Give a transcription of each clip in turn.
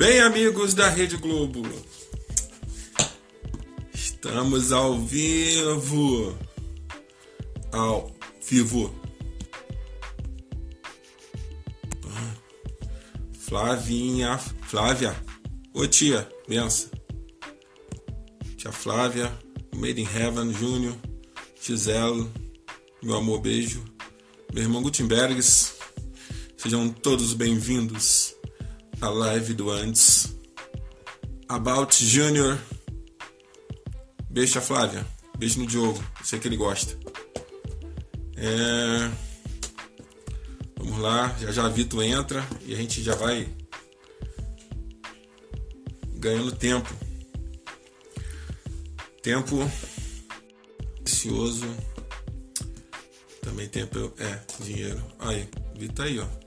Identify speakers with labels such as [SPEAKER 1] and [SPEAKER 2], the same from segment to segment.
[SPEAKER 1] Bem, amigos da Rede Globo, estamos ao vivo. Ao vivo. Flavinha, Flávia. Ô tia, benção. Tia Flávia, Made in Heaven Júnior, Gisele, meu amor, beijo. Meu irmão Gutenbergs, sejam todos bem-vindos à live do antes. About Júnior, beijo a Flávia, beijo no Diogo, sei que ele gosta. É... Vamos lá, já já Vitor entra e a gente já vai ganhando tempo. Tempo precioso. Também tempo é dinheiro. Aí, Vitor tá aí, ó.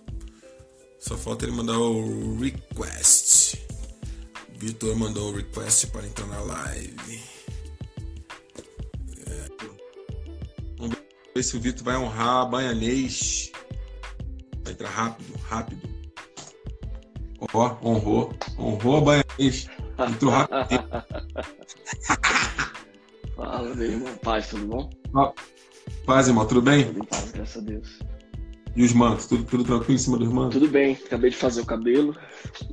[SPEAKER 1] Só falta ele mandar o request. Vitor mandou o request para entrar na live. É. Vamos ver se o Vitor vai honrar a Baianês. Vai entrar rápido, rápido. Ó, honrou. Honrou a Baianês. Entrou rápido.
[SPEAKER 2] Fala, meu irmão. Paz, tudo bom?
[SPEAKER 1] Paz, irmão, tudo bem?
[SPEAKER 2] Tudo em paz, graças a Deus.
[SPEAKER 1] E os mantos, tudo, tudo tranquilo em cima dos mantos?
[SPEAKER 2] Tudo bem, acabei de fazer o cabelo,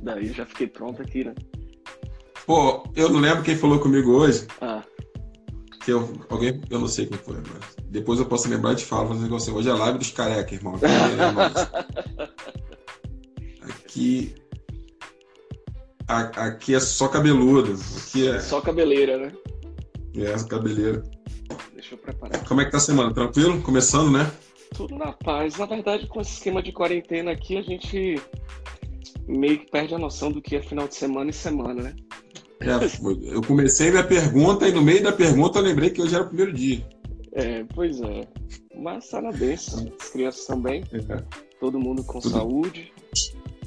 [SPEAKER 2] daí já fiquei pronto aqui, né?
[SPEAKER 1] Pô, eu não lembro quem falou comigo hoje.
[SPEAKER 2] Ah,
[SPEAKER 1] Que eu, alguém, eu não sei quem foi, mas depois eu posso lembrar e te falo. O negócio, hoje é live dos careca, irmão. Aqui, é nós. aqui, a- aqui é só cabeludo. Aqui é,
[SPEAKER 2] só cabeleira, né?
[SPEAKER 1] é cabeleira.
[SPEAKER 2] Deixa eu preparar.
[SPEAKER 1] Como é que tá a semana? Tranquilo? Começando, né?
[SPEAKER 2] Tudo na paz. Na verdade, com esse esquema de quarentena aqui, a gente meio que perde a noção do que é final de semana e semana, né?
[SPEAKER 1] É, eu comecei minha pergunta e no meio da pergunta eu lembrei que hoje era o primeiro dia.
[SPEAKER 2] É, pois é. Mas tá na benção. As crianças também,
[SPEAKER 1] É,
[SPEAKER 2] todo mundo com
[SPEAKER 1] Tudo.
[SPEAKER 2] saúde.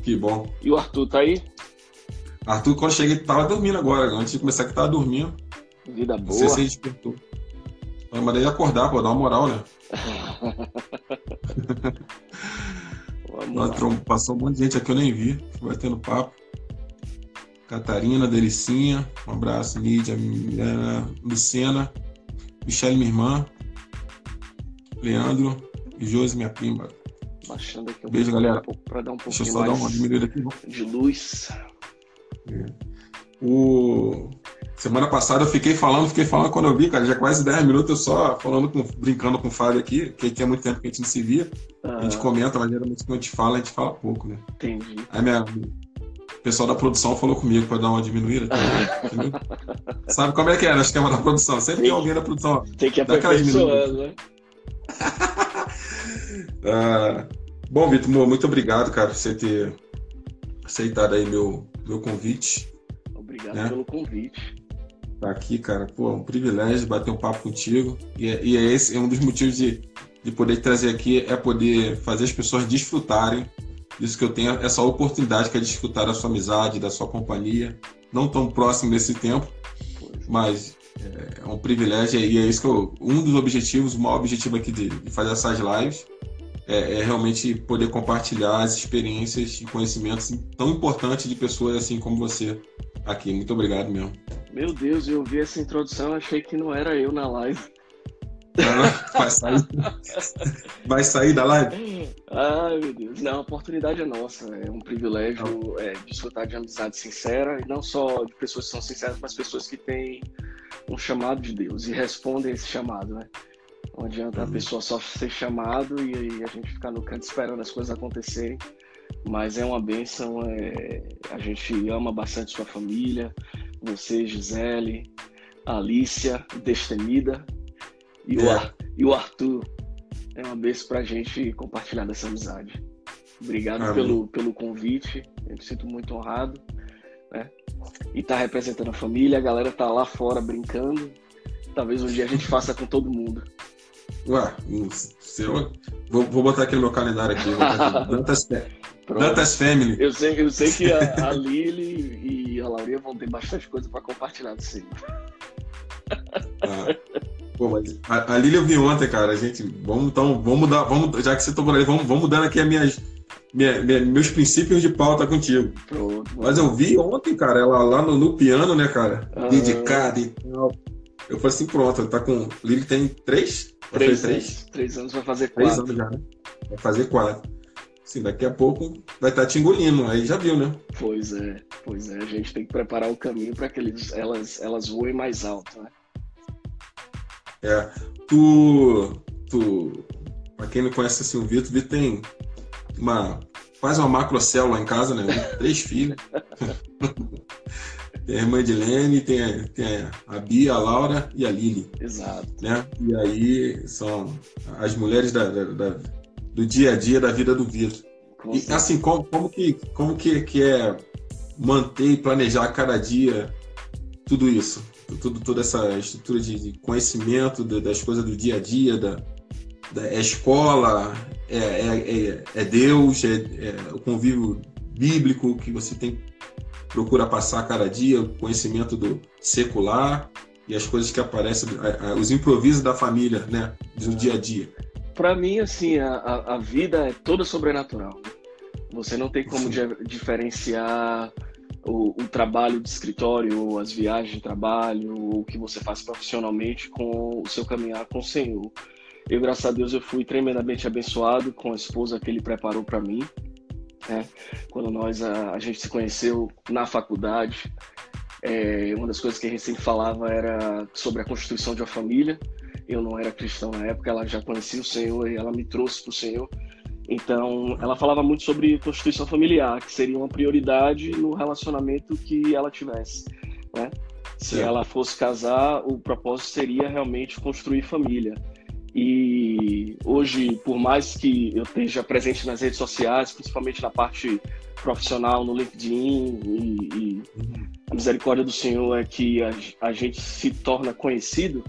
[SPEAKER 1] que bom.
[SPEAKER 2] E o Arthur tá aí?
[SPEAKER 1] Arthur, quando eu cheguei, tava dormindo agora. Antes de começar, que tava dormindo.
[SPEAKER 2] Vida
[SPEAKER 1] Não
[SPEAKER 2] boa.
[SPEAKER 1] sei se ele despertou. Eu mandei acordar, pô, dar uma moral, né? Passou um monte de gente aqui, eu nem vi. Vai tendo papo. Catarina, Delicinha, um abraço, Lídia, Milena, Lucena, Michele, minha irmã, Leandro e Josi, minha prima.
[SPEAKER 2] Baixando aqui um
[SPEAKER 1] Beijo,
[SPEAKER 2] pouquinho,
[SPEAKER 1] galera.
[SPEAKER 2] um pra dar um
[SPEAKER 1] Deixa eu
[SPEAKER 2] pouquinho
[SPEAKER 1] só dar uma diminuída aqui. vamos.
[SPEAKER 2] de luz.
[SPEAKER 1] O... Semana passada eu fiquei falando, fiquei falando quando eu vi, cara, já quase 10 minutos eu só falando, com, brincando com o Fábio aqui, que tinha muito tempo que a gente não se via. A gente comenta, mas geralmente quando a gente fala, a gente fala pouco, né?
[SPEAKER 2] entendi.
[SPEAKER 1] Aí minha, o pessoal da produção falou comigo para dar uma diminuída. tá? Sabe como é que é no esquema da produção? Sempre tem alguém da produção.
[SPEAKER 2] Tem que aperfeiçoando, né?
[SPEAKER 1] Ah, bom, Vitor, muito obrigado, cara, por você ter aceitado aí meu, meu convite.
[SPEAKER 2] Obrigado
[SPEAKER 1] Né?
[SPEAKER 2] pelo convite.
[SPEAKER 1] Tá aqui, cara. Pô, é um privilégio bater um papo contigo. E é, e é esse é um dos motivos de, de poder trazer aqui, é poder fazer as pessoas desfrutarem disso que eu tenho, essa oportunidade que é desfrutar da sua amizade, da sua companhia. Não tão próximo nesse tempo, mas é, é um privilégio e é isso que eu, um dos objetivos, o maior objetivo aqui de, de fazer essas lives é, é realmente poder compartilhar as experiências e conhecimentos tão importantes de pessoas assim como você aqui. Muito obrigado mesmo.
[SPEAKER 2] Meu Deus, eu vi essa introdução, achei que não era eu na live.
[SPEAKER 1] Vai sair, vai sair da live?
[SPEAKER 2] Ai, meu Deus. Não, a oportunidade é nossa. É um privilégio é, desfrutar de amizade sincera, e não só de pessoas que são sinceras, mas pessoas que têm um chamado de Deus e respondem esse chamado, né? Não adianta a
[SPEAKER 1] Uhum.
[SPEAKER 2] pessoa só ser chamado e aí a gente ficar no canto esperando as coisas acontecerem. Mas é uma bênção, é... a gente ama bastante sua família, você, Gisele, a Alicia, Destemida, e, o
[SPEAKER 1] É.
[SPEAKER 2] Ar- e o Arthur. É uma bênção pra gente compartilhar dessa amizade. Obrigado
[SPEAKER 1] Amém.
[SPEAKER 2] pelo, pelo convite, eu me sinto muito honrado. Né? E tá representando a família, a galera tá lá fora brincando. Talvez um dia a gente faça com todo mundo.
[SPEAKER 1] Ué, o seu. Vou, vou botar aqui no meu calendário aqui. Dantas. Dantas Family.
[SPEAKER 2] Eu sei, eu sei que a, a Lili e a Laurinha vão ter bastante coisa para compartilhar do sim.
[SPEAKER 1] Ah, pô, mas a, a Lili eu vi ontem, cara. A gente, vamos então, vamos mudar, vamos, já que você tocou ali, vamos, vamos mudando aqui as minhas, minha, minha, meus princípios de pauta contigo. Pronto, Mas eu vi ontem, cara, ela lá no, no piano, né, cara? Ah. Dedicada e tal. Eu falei assim, pronto, tá com. Lili tem três?
[SPEAKER 2] Três, três? Três anos, vai fazer quatro. Três anos já, né?
[SPEAKER 1] Vai fazer quatro. Sim, daqui a pouco vai estar tá te engolindo, aí já viu, né?
[SPEAKER 2] Pois é, pois é. A gente tem que preparar o caminho para que eles, elas, elas voem mais alto, né?
[SPEAKER 1] É. Tu. Tu. Pra quem não conhece assim, o Vitor, o Vitor tem uma. quase uma macrocélula em casa, né? Três filhos. tem a irmã Edilene, tem, a, tem a Bia, a Laura e a Lili.
[SPEAKER 2] Exato.
[SPEAKER 1] Né? E aí são as mulheres da, da, da, do dia a dia da vida do Vitor. E assim, como, como, que, como que, que é manter e planejar cada dia tudo isso? Tudo, toda essa estrutura de, de conhecimento das coisas do dia a dia, da, da é escola, é, é, é, é Deus, é, é, o convívio bíblico que você tem procura passar cada dia, o conhecimento do secular e as coisas que aparecem, os improvisos da família, né, do dia a dia.
[SPEAKER 2] Para mim, assim, a, a vida é toda sobrenatural. Você não tem como diferenciar o, o, trabalho de escritório, ou as viagens de trabalho, ou o que você faz profissionalmente com o seu caminhar com o Senhor. Eu, graças a Deus, eu fui tremendamente abençoado com a esposa que ele preparou para mim. Né? Quando nós a, a, gente se conheceu na faculdade, é, uma das coisas que a gente sempre falava era sobre a constituição de uma família. Eu não era cristão na época, ela já conhecia o Senhor e ela me trouxe para o Senhor. Então, ela falava muito sobre constituição familiar, que seria uma prioridade no relacionamento que ela tivesse. Né? Se ela fosse casar, o propósito seria realmente construir família. E hoje, por mais que eu esteja presente nas redes sociais, principalmente na parte profissional, no LinkedIn, e, e a misericórdia do Senhor é que a, a, gente se torna conhecido,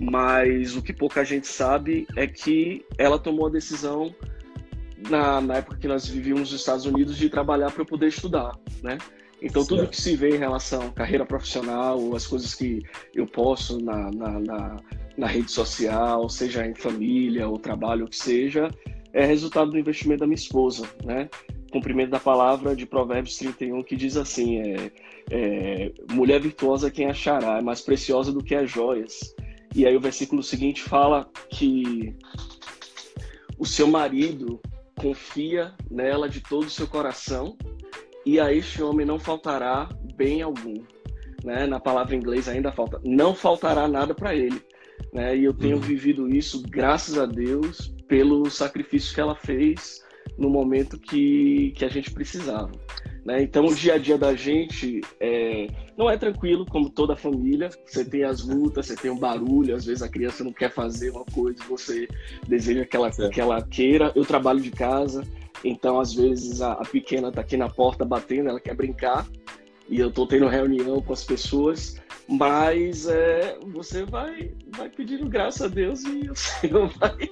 [SPEAKER 2] mas o que pouca gente sabe é que ela tomou a decisão, na, na época que nós vivíamos nos Estados Unidos, de trabalhar para eu poder estudar, né? Então, certo. tudo que se vê em relação à carreira profissional, as coisas que eu posso na, na, na na rede social, seja em família ou trabalho, o que seja, é resultado do investimento da minha esposa, né? Cumprimento da palavra de Provérbios 31, que diz assim: é, é, mulher virtuosa quem achará, é mais preciosa do que as joias. E aí o versículo seguinte fala que o seu marido confia nela de todo o seu coração, e a este homem não faltará bem algum. Né? Na palavra em inglês ainda falta, não faltará nada para ele. Né? E eu tenho uhum. vivido isso, graças a Deus, pelo sacrifício que ela fez no momento que, que a gente precisava. Né? Então, o dia a dia da gente é, não é tranquilo, como toda família. Você tem as lutas, você tem o um barulho, às vezes a criança não quer fazer uma coisa, você deseja que ela, que ela queira. Eu trabalho de casa, então às vezes a, a pequena está aqui na porta batendo, ela quer brincar, e eu estou tendo reunião com as pessoas mas é, você vai, vai pedindo graça a Deus e o Senhor vai,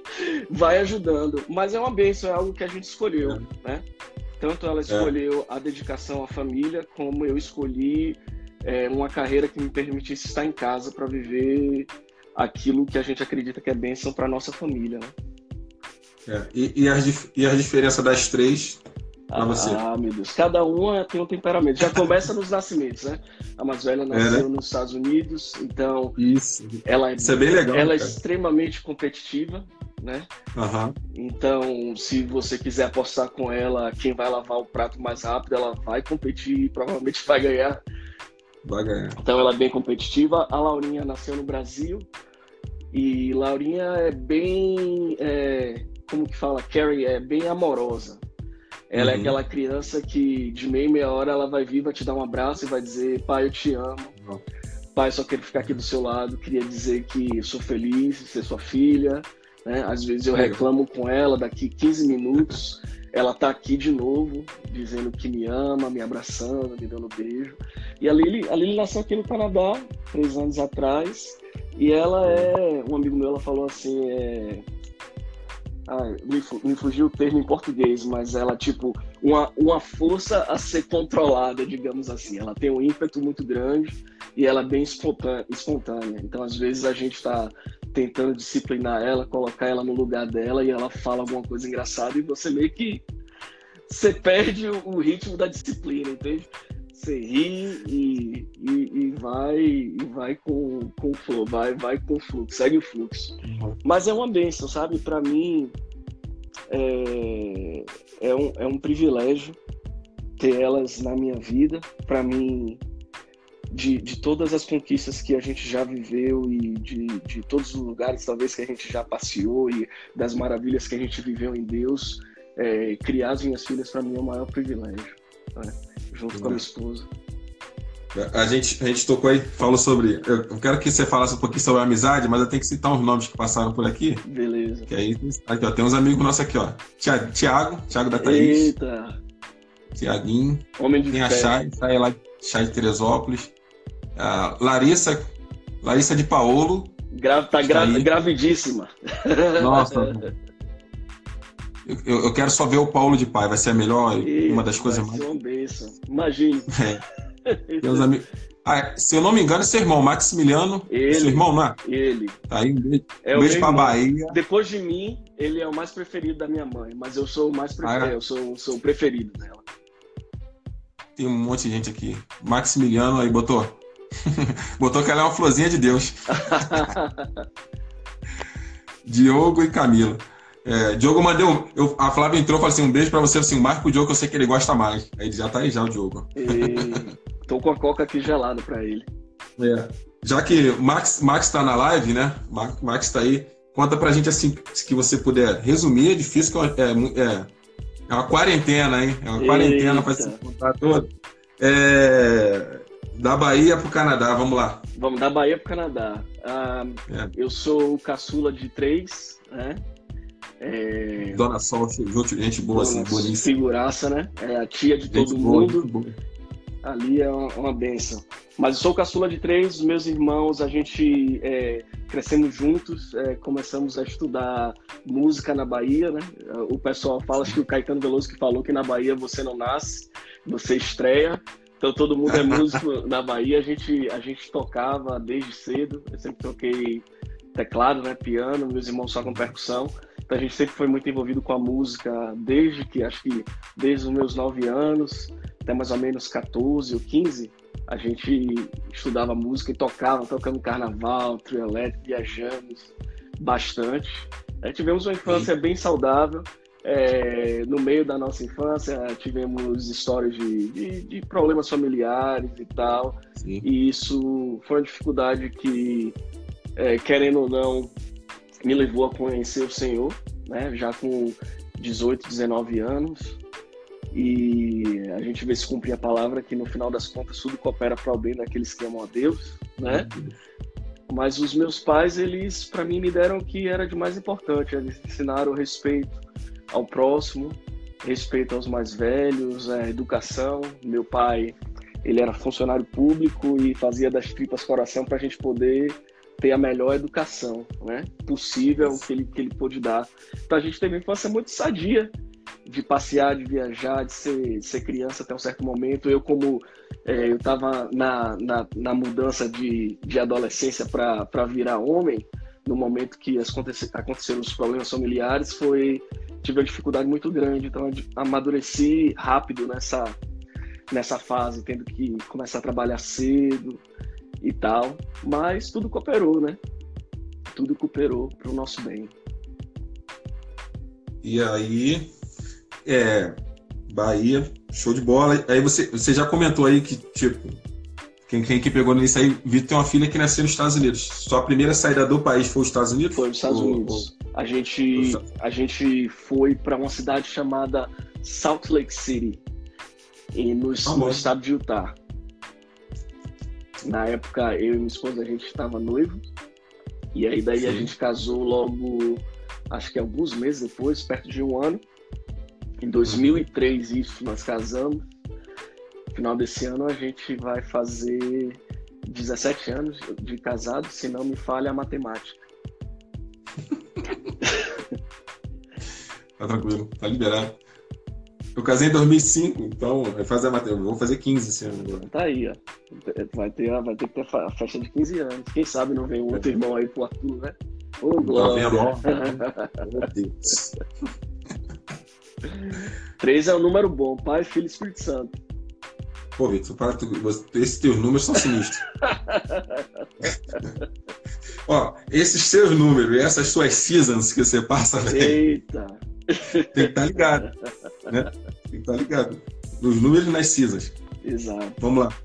[SPEAKER 2] vai ajudando. Mas é uma bênção, é algo que a gente escolheu, é. né? Tanto ela é. escolheu é. a dedicação à família, como eu escolhi é, uma carreira que me permitisse estar em casa para viver aquilo que a gente acredita que é bênção para nossa família, né?
[SPEAKER 1] É. E, e, as, e as diferenças das três
[SPEAKER 2] ah, você. Ah, meu Deus. Cada uma tem um temperamento. Já começa nos nascimentos, né? A mais velha nasceu é, né? nos Estados Unidos, então.
[SPEAKER 1] Isso.
[SPEAKER 2] Ela é,
[SPEAKER 1] Isso é bem legal.
[SPEAKER 2] Ela é extremamente competitiva, né?
[SPEAKER 1] Uhum.
[SPEAKER 2] Então, se você quiser apostar com ela, quem vai lavar o prato mais rápido, ela vai competir e provavelmente vai ganhar.
[SPEAKER 1] Vai ganhar.
[SPEAKER 2] Então, ela é bem competitiva. A Laurinha nasceu no Brasil e Laurinha é bem. É, como que fala? Carrie é bem amorosa. Ela é uhum. é aquela criança que de meia meia hora ela vai vir, vai te dar um abraço e vai dizer, pai, eu te amo. Uhum. Pai, só quero ficar aqui do seu lado, queria dizer que sou feliz de ser sua filha. Né? Às vezes eu reclamo com ela, daqui 15 minutos ela tá aqui de novo, dizendo que me ama, me abraçando, me dando beijo. E a Lili, a Lili nasceu aqui no Canadá, três anos atrás, e ela é, um amigo meu, ela falou assim, é, ah, me, me, fugiu o termo em português, mas ela, tipo, uma, uma força a ser controlada, digamos assim. Ela tem um ímpeto muito grande e ela é bem espontânea. espontânea. Então, às vezes, a gente está tentando disciplinar ela, colocar ela no lugar dela e ela fala alguma coisa engraçada e você meio que você perde o ritmo da disciplina, entende? Você ri e, e, e vai e vai com, com o flow, vai, vai com o fluxo, segue o fluxo. Mas é uma benção, sabe? Para mim é, é, um, é um privilégio ter elas na minha vida. Para mim, de, de todas as conquistas que a gente já viveu e de, de todos os lugares, talvez, que a gente já passeou e das maravilhas que a gente viveu em Deus, é, criar as minhas filhas para mim é o maior privilégio, né? junto com a minha esposa.
[SPEAKER 1] A gente, a gente tocou aí, falou sobre. Eu quero que você falasse um pouquinho sobre a amizade, mas eu tenho que citar uns nomes que passaram por aqui.
[SPEAKER 2] Beleza.
[SPEAKER 1] Que aí, aqui, ó, tem uns amigos nossos aqui, ó. Tiago, Tiago da Thaís.
[SPEAKER 2] Eita!
[SPEAKER 1] Tiaguinho.
[SPEAKER 2] Homem de
[SPEAKER 1] Tem a Chay, Chay lá Chay de Teresópolis. A Larissa, Larissa de Paolo.
[SPEAKER 2] Gra tá gra gravidíssima.
[SPEAKER 1] Nossa. Eu, eu, quero só ver o Paulo de pai, vai ser a melhor, uma das coisas mais.
[SPEAKER 2] Uma Imagine.
[SPEAKER 1] É. Tem uns amigos. Ah, se eu não me engano, é seu irmão, Maximiliano.
[SPEAKER 2] Ele.
[SPEAKER 1] Seu irmão, não é?
[SPEAKER 2] Ele.
[SPEAKER 1] Tá aí, um beijo, é um beijo pra irmão. Bahia.
[SPEAKER 2] Depois de mim, ele é o mais preferido da minha mãe, mas eu sou o mais preferido. Ah, é? Eu sou, sou o preferido dela.
[SPEAKER 1] Tem um monte de gente aqui. Maximiliano aí botou. botou que ela é uma florzinha de Deus. Diogo e Camila. É, Diogo mandou. Eu, a Flávia entrou e falou assim: um beijo pra você, assim, marca o Diogo, eu sei que ele gosta mais. Aí já tá aí já o Diogo.
[SPEAKER 2] E... Tô com a coca aqui gelada pra ele.
[SPEAKER 1] É. Já que Max, Max tá na live, né? Max, Max tá aí. Conta pra gente assim, que você puder resumir, é difícil é, é, é uma quarentena, hein? É uma quarentena pra se contar todo. É, da Bahia pro Canadá, vamos lá.
[SPEAKER 2] Vamos, da Bahia pro Canadá. Ah, é. Eu sou o caçula de três, né?
[SPEAKER 1] É... Dona Sol, gente boa, assim, bonita.
[SPEAKER 2] Figuraça, né? É a tia de todo gente mundo. Boa, Ali é uma, uma benção. Mas eu sou caçula de três, meus irmãos, a gente é, crescemos juntos, é, começamos a estudar música na Bahia, né? O pessoal fala, acho que o Caetano Veloso que falou que na Bahia você não nasce, você estreia. Então todo mundo é músico na Bahia, a gente, a gente tocava desde cedo, eu sempre toquei teclado, né, piano, meus irmãos só com percussão. Então a gente sempre foi muito envolvido com a música desde que, acho que desde os meus nove anos até mais ou menos 14 ou 15, a gente estudava música e tocava, tocando carnaval, trio elétrico, viajamos bastante. É, tivemos uma infância bem saudável. É, no meio da nossa infância, tivemos histórias de, de, de problemas familiares e tal. Sim. E isso foi uma dificuldade que, é, querendo ou não, me levou a conhecer o Senhor, né? já com 18, 19 anos. E a gente vê se cumprir a palavra que no final das contas tudo coopera para o bem daqueles que amam a Deus, né? Mas os meus pais, eles para mim me deram o que era de mais importante, eles ensinaram respeito ao próximo, respeito aos mais velhos, a educação. Meu pai, ele era funcionário público e fazia das tripas coração para a gente poder ter a melhor educação né, possível que ele, que ele pôde dar. Então a gente teve uma infância muito sadia, de passear, de viajar, de ser, ser criança até um certo momento. Eu, como é, eu estava na, na, na, mudança de, de adolescência para virar homem, no momento que aconteceram os problemas familiares, foi tive uma dificuldade muito grande. Então, amadureci rápido nessa, nessa fase, tendo que começar a trabalhar cedo e tal. Mas tudo cooperou, né? Tudo cooperou para o nosso bem.
[SPEAKER 1] E aí, é, Bahia, show de bola. Aí você, você já comentou aí que, tipo, quem, quem que pegou nisso aí, Vitor tem uma filha que nasceu nos Estados Unidos. Sua primeira saída do país foi os Estados Unidos?
[SPEAKER 2] Foi os Estados ou, Unidos. Ou... A gente, a gente foi para uma cidade chamada Salt Lake City, e no, ah, no estado de Utah. Na época, eu e minha esposa, a gente estava noivo. E aí daí Sim. a gente casou logo, acho que alguns meses depois, perto de um ano. Em 2003, isso, nós casamos. No final desse ano, a gente vai fazer 17 anos de casado, se não me falha a matemática.
[SPEAKER 1] tá tranquilo, tá liberado. Eu casei em 2005, então vai fazer a matemática. Vou fazer 15 esse ano agora.
[SPEAKER 2] Tá aí, ó. Vai ter, vai ter que ter a festa de 15 anos. Quem sabe não vem um outro irmão aí pro Arthur, né? Ô, Glória. Meu Deus. Três é um número bom, Pai, Filho e Espírito Santo.
[SPEAKER 1] Pô, Vitor, para tu, esses teus números são sinistros. Ó, esses seus números e essas suas seasons que você passa.
[SPEAKER 2] Eita!
[SPEAKER 1] Tem que estar tá ligado. Né? Tá ligado. Nos números e nas seasons.
[SPEAKER 2] Exato.
[SPEAKER 1] Vamos lá.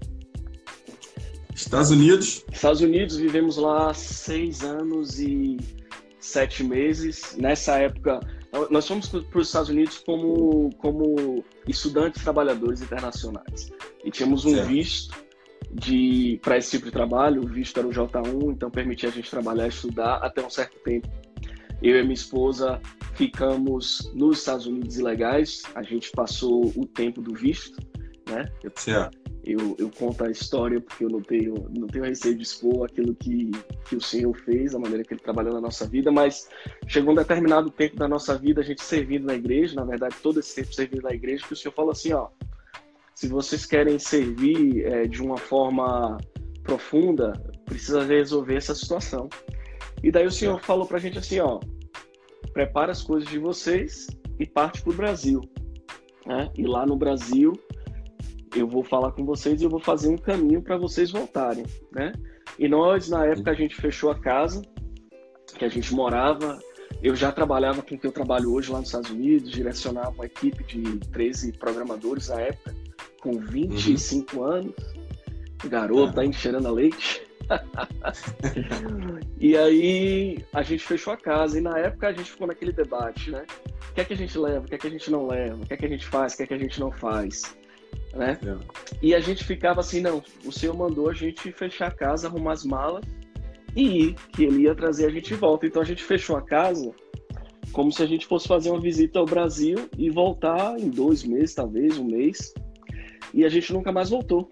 [SPEAKER 1] Estados Unidos.
[SPEAKER 2] Estados Unidos, vivemos lá seis anos e sete meses. Nessa época, nós fomos para os Estados Unidos como, como estudantes trabalhadores internacionais. E tínhamos um certo. visto de para esse tipo de trabalho, o visto era o J1, então permitia a gente trabalhar e estudar até um certo tempo. Eu e minha esposa ficamos nos Estados Unidos ilegais, a gente passou o tempo do visto, né?
[SPEAKER 1] certo
[SPEAKER 2] eu, eu conto a história porque eu não tenho, não tenho receio de expor aquilo que, que o Senhor fez, a maneira que Ele trabalhou na nossa vida, mas chegou um determinado tempo da nossa vida, a gente servindo na igreja, na verdade, todo esse tempo servindo na igreja, que o Senhor falou assim, ó, se vocês querem servir é, de uma forma profunda, precisa resolver essa situação. E daí o Senhor falou pra gente assim, ó, prepara as coisas de vocês e parte pro Brasil. Né? E lá no Brasil eu vou falar com vocês e eu vou fazer um caminho para vocês voltarem, né? E nós, na época, a gente fechou a casa que a gente morava. Eu já trabalhava com o que eu trabalho hoje lá nos Estados Unidos, direcionava uma equipe de 13 programadores na época, com 25 uhum. anos. Garoto, tá enxerando a leite. E aí a gente fechou a casa e na época a gente ficou naquele debate, né? O que é que a gente leva, o que é que a gente não leva, o que é que a gente faz, o que é que a gente não faz né? É. E a gente ficava assim, não, o senhor mandou a gente fechar a casa, arrumar as malas e ir, que ele ia trazer a gente de volta. Então a gente fechou a casa como se a gente fosse fazer uma visita ao Brasil e voltar em dois meses, talvez, um mês. E a gente nunca mais voltou.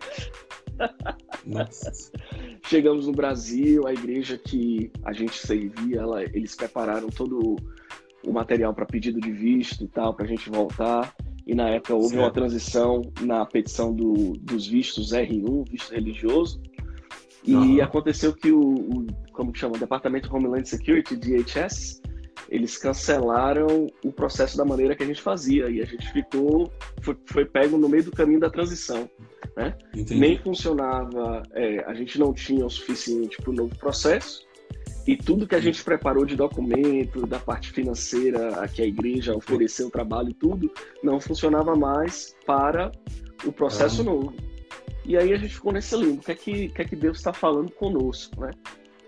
[SPEAKER 2] Chegamos no Brasil, a igreja que a gente servia, ela, eles prepararam todo o material para pedido de visto e tal, para a gente voltar e na época houve certo. uma transição na petição do, dos vistos R1, visto religioso, e uhum. aconteceu que o, o, como que chama, o Departamento de Homeland Security, DHS, eles cancelaram o processo da maneira que a gente fazia e a gente ficou, foi, foi pego no meio do caminho da transição, né? Nem funcionava, é, a gente não tinha o suficiente para o novo processo e tudo que a gente preparou de documento, da parte financeira, a que a igreja ofereceu o trabalho e tudo, não funcionava mais para o processo novo. E aí a gente ficou nesse limbo. O que é que, que, é que Deus está falando conosco, né?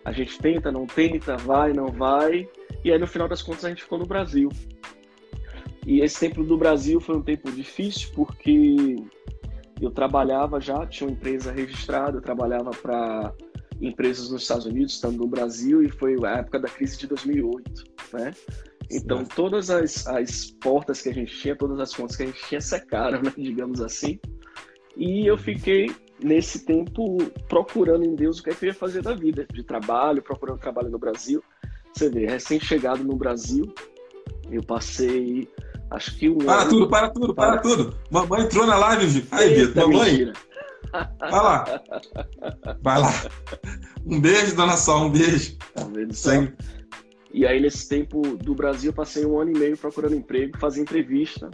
[SPEAKER 2] A gente tenta, não tenta, vai, não vai. E aí no final das contas a gente ficou no Brasil. E esse tempo do Brasil foi um tempo difícil porque eu trabalhava já, tinha uma empresa registrada, eu trabalhava para empresas nos Estados Unidos, estando no Brasil, e foi a época da crise de 2008, né? Então, todas as, as portas que a gente tinha, todas as fontes que a gente tinha secaram, né? digamos assim. E eu fiquei, nesse tempo, procurando em Deus o que, é que eu ia fazer da vida, de trabalho, procurando trabalho no Brasil. Você vê, recém-chegado no Brasil, eu passei, acho que um
[SPEAKER 1] Para
[SPEAKER 2] ano...
[SPEAKER 1] tudo, para tudo, para, para tudo. Mamãe entrou na live. Aí, Vitor, mamãe... Mentira. Vai lá. Vai lá. Um beijo, dona Sol, um beijo.
[SPEAKER 2] Tá Sem... E aí, nesse tempo do Brasil, eu passei um ano e meio procurando emprego, fazia entrevista.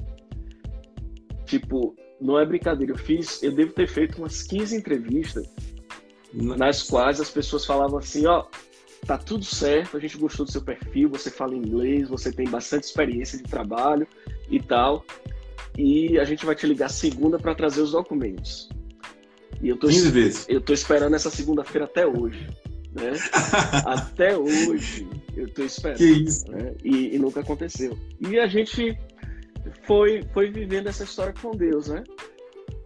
[SPEAKER 2] Tipo, não é brincadeira, eu fiz, eu devo ter feito umas 15 entrevistas, nas quais as pessoas falavam assim, ó, tá tudo certo, a gente gostou do seu perfil, você fala inglês, você tem bastante experiência de trabalho e tal, e a gente vai te ligar segunda para trazer os documentos. E eu tô,
[SPEAKER 1] 15 vezes.
[SPEAKER 2] Eu tô esperando essa segunda-feira até hoje. Né? até hoje eu tô esperando.
[SPEAKER 1] Que isso.
[SPEAKER 2] Né? E, e, nunca aconteceu. E a gente foi, foi vivendo essa história com Deus, né?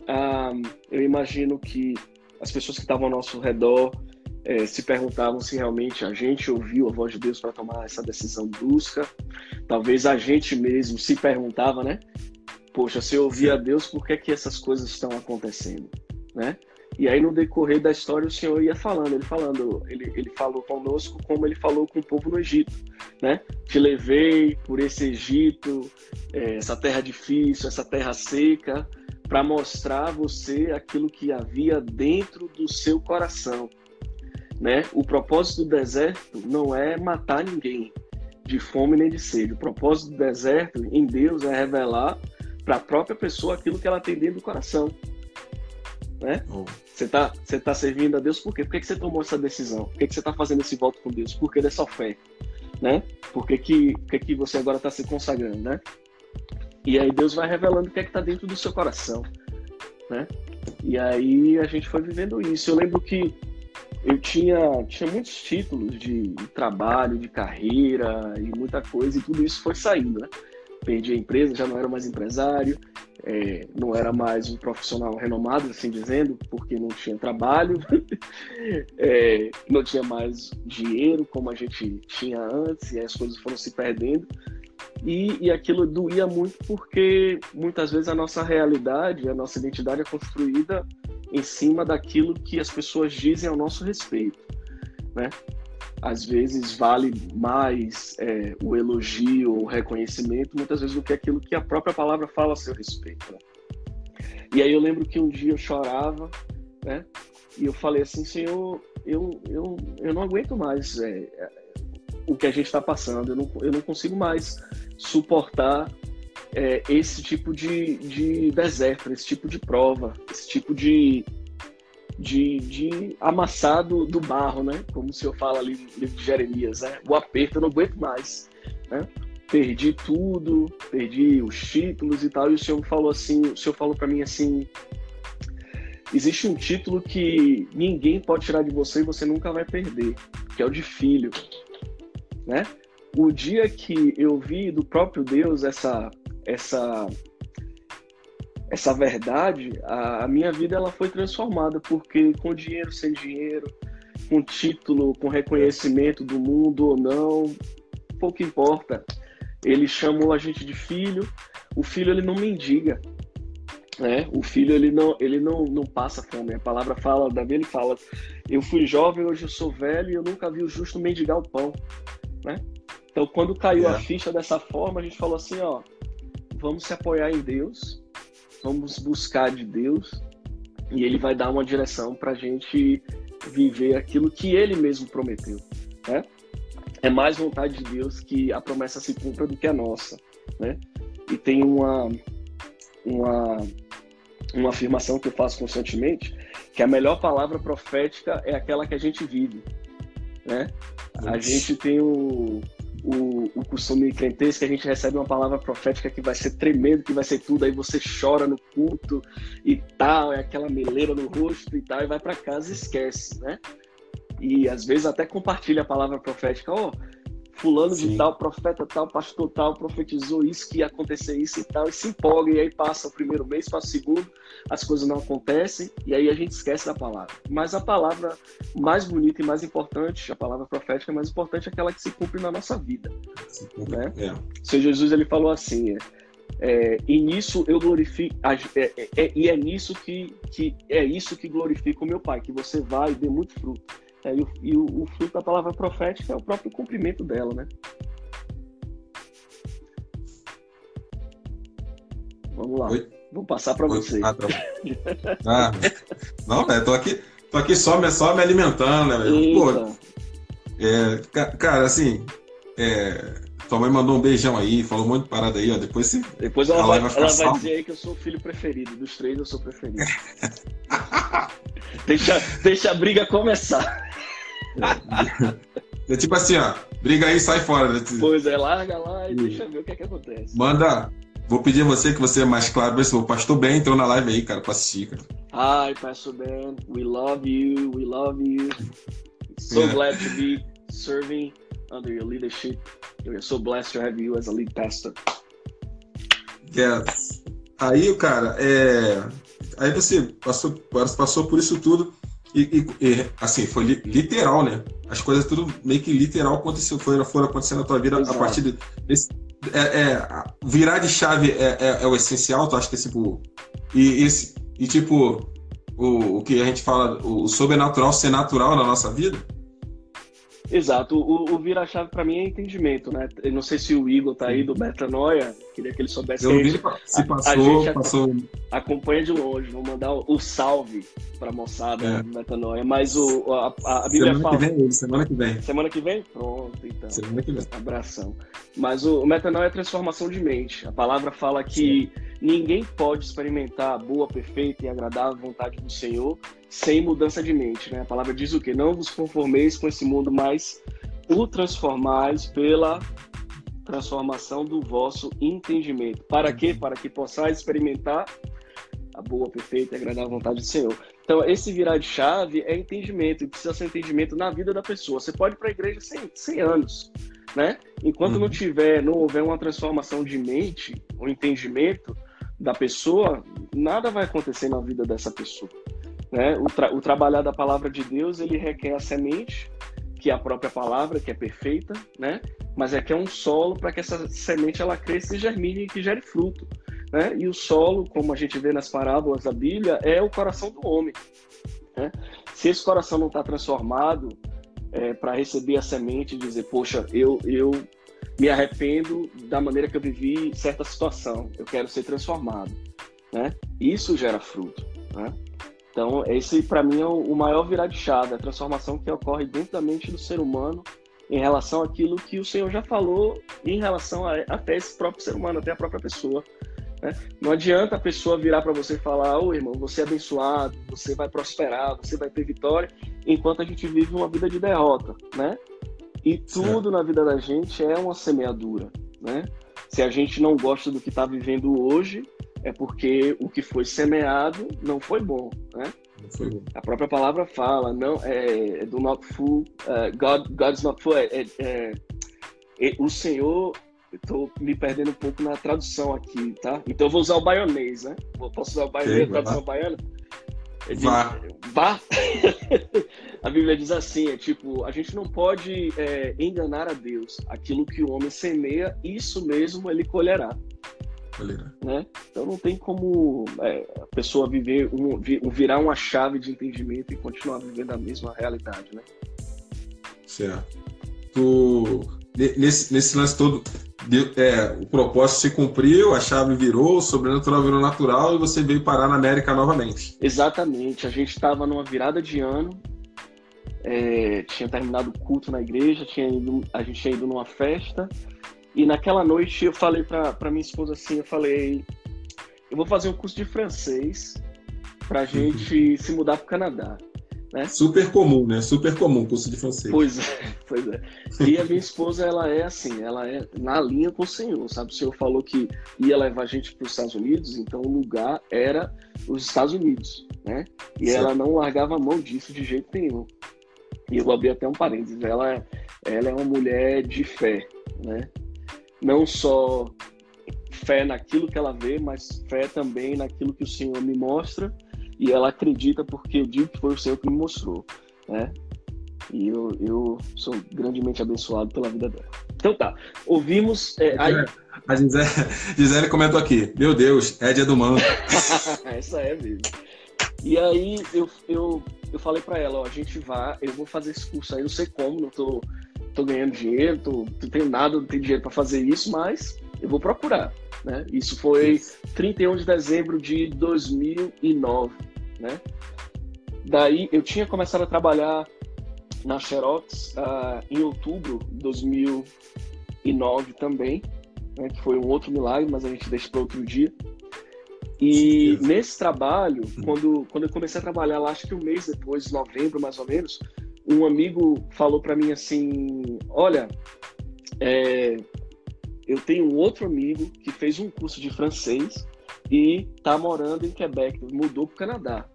[SPEAKER 2] Ah, eu imagino que as pessoas que estavam ao nosso redor é, se perguntavam se realmente a gente ouviu a voz de Deus para tomar essa decisão brusca. Talvez a gente mesmo se perguntava, né? Poxa, se eu ouvia Deus, por que, que essas coisas estão acontecendo? né? E aí no decorrer da história o Senhor ia falando, ele falando, ele, ele falou conosco como ele falou com o povo no Egito, né? Te levei por esse Egito, é, essa terra difícil, essa terra seca, para mostrar a você aquilo que havia dentro do seu coração, né? O propósito do deserto não é matar ninguém de fome nem de sede. O propósito do deserto em Deus é revelar para a própria pessoa aquilo que ela tem dentro do coração. Né? Oh. Você está você tá servindo a Deus por quê? Por que, que você tomou essa decisão? Por que, que você está fazendo esse voto com Deus? Por que dessa fé? Né? Por que, que, por que, que você agora está se consagrando? Né? E aí Deus vai revelando o que é que está dentro do seu coração. Né? E aí a gente foi vivendo isso. Eu lembro que eu tinha, tinha muitos títulos de trabalho, de carreira e muita coisa, e tudo isso foi saindo, né? Perdi a empresa, já não era mais empresário, é, não era mais um profissional renomado, assim dizendo, porque não tinha trabalho, é, não tinha mais dinheiro como a gente tinha antes, e as coisas foram se perdendo. E, e aquilo doía muito porque muitas vezes a nossa realidade, a nossa identidade é construída em cima daquilo que as pessoas dizem ao nosso respeito, né? Às vezes vale mais é, o elogio o reconhecimento, muitas vezes, do que aquilo que a própria palavra fala a seu respeito. Né? E aí eu lembro que um dia eu chorava, né? E eu falei assim, Senhor, eu, eu, eu não aguento mais é, é o que a gente está passando, eu não, eu não consigo mais suportar é, esse tipo de, de deserto, esse tipo de prova, esse tipo de, de, de amassado do barro, né? Como o senhor fala ali no livro de Jeremias, né? O aperto eu não aguento mais, né? Perdi tudo, perdi os títulos e tal, e o senhor falou assim, o senhor falou para mim assim, existe um título que ninguém pode tirar de você e você nunca vai perder, que é o de filho, né? O dia que eu vi do próprio Deus essa essa essa verdade, a, a, minha vida ela foi transformada porque com dinheiro, sem dinheiro, com título, com reconhecimento do mundo ou não, pouco importa. Ele chamou a gente de filho. O filho ele não mendiga, né? O filho ele não ele não, não passa fome. A palavra fala, Davi ele fala: eu fui jovem, hoje eu sou velho e eu nunca vi o justo mendigar o pão, né? Então quando caiu a ficha dessa forma, a gente falou assim, ó, vamos se apoiar em Deus, vamos buscar de Deus e Ele vai dar uma direção para a gente viver aquilo que Ele mesmo prometeu. Né? É mais vontade de Deus que a promessa se cumpra do que a nossa. Né? E tem uma, uma, uma afirmação que eu faço constantemente, que a melhor palavra profética é aquela que a gente vive. Né? A gente tem o, o, o costume crentez que a gente recebe uma palavra profética que vai ser tremendo, que vai ser tudo, aí você chora no culto e tal, é aquela meleira no rosto e tal, e vai para casa e esquece, né? E às vezes até compartilha a palavra profética, ó, oh, fulano Sim. de tal, profeta tal, pastor tal, profetizou isso, que ia acontecer isso e tal, e se empolga, e aí passa o primeiro mês, passa o segundo, as coisas não acontecem, e aí a gente esquece da palavra. Mas a palavra mais bonita e mais importante, a palavra profética mais importante é aquela que se cumpre na nossa vida. Né? É. Senhor Jesus ele falou assim, é, é, e nisso eu glorifico, é, é, e é nisso que, que é isso que glorifica o meu Pai, que você vai e dê muito fruto. É, e, o, e o, o, fruto da palavra profética é o próprio cumprimento dela, né? Vamos lá. Oi? Vou passar para você. Ah, tá
[SPEAKER 1] ah, não, velho, tô aqui, tô aqui só, me, só me alimentando, né? Pô, é, cara, assim, é, tua mãe mandou um beijão aí, falou um monte de parada aí, ó. Depois, se,
[SPEAKER 2] Depois ela, vai, vai, ela vai dizer aí que eu sou o filho preferido. Dos três, eu sou o preferido. deixa, deixa a briga começar.
[SPEAKER 1] É tipo assim, ó, briga aí sai fora.
[SPEAKER 2] Pois é, larga lá e deixa ver o que é que acontece.
[SPEAKER 1] Manda. Vou pedir a você que você é mais claro, se o Pastor Ben entrou na live aí, cara, pra assistir, cara.
[SPEAKER 2] Hi, Pastor Ben. We love you. We love you. So yeah. glad to be serving under your leadership. We are so blessed to have you as a lead pastor.
[SPEAKER 1] Yes. Aí, cara, é... aí você passou, passou por isso tudo. E, e, e, assim, foi literal, né? As coisas tudo meio que literal aconteceu, foram, foram acontecendo na tua vida Exato. a partir desse. É, é, virar de chave é, é, é, o essencial, tu acha que tipo. E, esse, e tipo, o, o que a gente fala, o sobrenatural ser natural na nossa vida?
[SPEAKER 2] Exato, o, o vira-chave para mim é entendimento, né? Eu não sei se o Igor tá aí do Metanoia, queria que ele soubesse.
[SPEAKER 1] Eu vi, se passou, a, gente passou.
[SPEAKER 2] acompanha de longe, vou mandar o, o salve pra moçada é. do Metanoia, mas o, a, a, Bíblia
[SPEAKER 1] semana
[SPEAKER 2] fala...
[SPEAKER 1] Que vem, semana que vem.
[SPEAKER 2] Semana que vem? Pronto, então.
[SPEAKER 1] Semana que vem.
[SPEAKER 2] Abração. Mas o, o Metanoia é transformação de mente. A palavra fala que Sim. ninguém pode experimentar a boa, perfeita e agradável vontade do Senhor sem mudança de mente, né? A palavra diz o quê? Não vos conformeis com esse mundo, mas o transformais pela transformação do vosso entendimento. Para quê? Para que possais experimentar a boa, perfeita e agradável vontade do Senhor. Então, esse virar de chave é entendimento, e precisa ser entendimento na vida da pessoa. Você pode ir para a igreja sem 100 anos, né? Enquanto uhum. não tiver, não houver uma transformação de mente, um entendimento da pessoa, nada vai acontecer na vida dessa pessoa. Né? O, tra o trabalhar da palavra de Deus, ele requer a semente, que é a própria palavra, que é perfeita, né? Mas que é um solo para que essa semente ela cresça e germine e que gere fruto. Né? E o solo, como a gente vê nas parábolas da Bíblia, é o coração do homem. Né? Se esse coração não está transformado é, para receber a semente e dizer, poxa, eu, eu me arrependo da maneira que eu vivi certa situação, eu quero ser transformado. Né? Isso gera fruto. Né? Então, esse para mim é o maior virar de chave, a transformação que ocorre dentro da mente do ser humano em relação àquilo que o Senhor já falou em relação a, até esse próprio ser humano, até a própria pessoa. Né? Não adianta a pessoa virar para você e falar, ô oh, irmão, você é abençoado, você vai prosperar, você vai ter vitória, enquanto a gente vive uma vida de derrota, né? E tudo na vida da gente é uma semeadura, né? Se a gente não gosta do que está vivendo hoje, é porque o que foi semeado não foi bom, né? Foi bom. A própria palavra fala, não é, é do not fool, uh, God, God's not fool, é, é, é, o Senhor Estou me perdendo um pouco na tradução aqui, tá? Então eu vou usar o baionês, né? Posso usar o baionês, okay, tradução baiana? Vá. vá. a Bíblia diz assim, é tipo, a gente não pode enganar a Deus. Aquilo que o homem semeia, isso mesmo ele colherá. Colherá. Né? Então não tem como é, a pessoa viver, um, virar uma chave de entendimento e continuar vivendo a mesma realidade, né?
[SPEAKER 1] Certo. Tu, nesse, nesse lance todo, é, o propósito se cumpriu, a chave virou, o sobrenatural virou natural e você veio parar na América novamente.
[SPEAKER 2] Exatamente. A gente estava numa virada de ano, é, tinha terminado o culto na igreja, tinha ido, a gente tinha ido numa festa e naquela noite eu falei para minha esposa assim, eu falei, eu vou fazer um curso de francês para a gente se mudar para o Canadá. Né?
[SPEAKER 1] Super comum, né? Super comum curso de francês.
[SPEAKER 2] Pois é, pois é. E a minha esposa, ela é assim, ela é na linha com o Senhor, sabe? O Senhor falou que ia levar a gente para os Estados Unidos, então o lugar era os Estados Unidos, né? E certo. ela não largava a mão disso de jeito nenhum. E eu vou abrir até um parênteses, ela, é, ela é uma mulher de fé, né? Não só fé naquilo que ela vê, mas fé também naquilo que o Senhor me mostra e ela acredita porque eu digo que foi o Senhor que me mostrou, né? E eu, eu sou grandemente abençoado pela vida dela. Então tá, ouvimos. É, aí...
[SPEAKER 1] A Gisele, Gisele comentou aqui: Meu Deus, é do mano.
[SPEAKER 2] Essa é mesmo. E aí eu, eu, eu falei para ela: Ó, a gente vai, eu vou fazer esse curso aí, não sei como, não tô, tô ganhando dinheiro, tô, não tenho nada, não tenho dinheiro para fazer isso, mas eu vou procurar. Né? Isso foi 31 de dezembro de 2009 né? Daí eu tinha começado a trabalhar na Xerox uh, em outubro de 2009 também, né, que foi um outro milagre, mas a gente deixa para outro dia. E nesse trabalho, quando, quando eu comecei a trabalhar lá, acho que um mês depois, novembro mais ou menos, um amigo falou para mim assim: Olha, é, eu tenho um outro amigo que fez um curso de francês e tá morando em Quebec, mudou para o Canadá.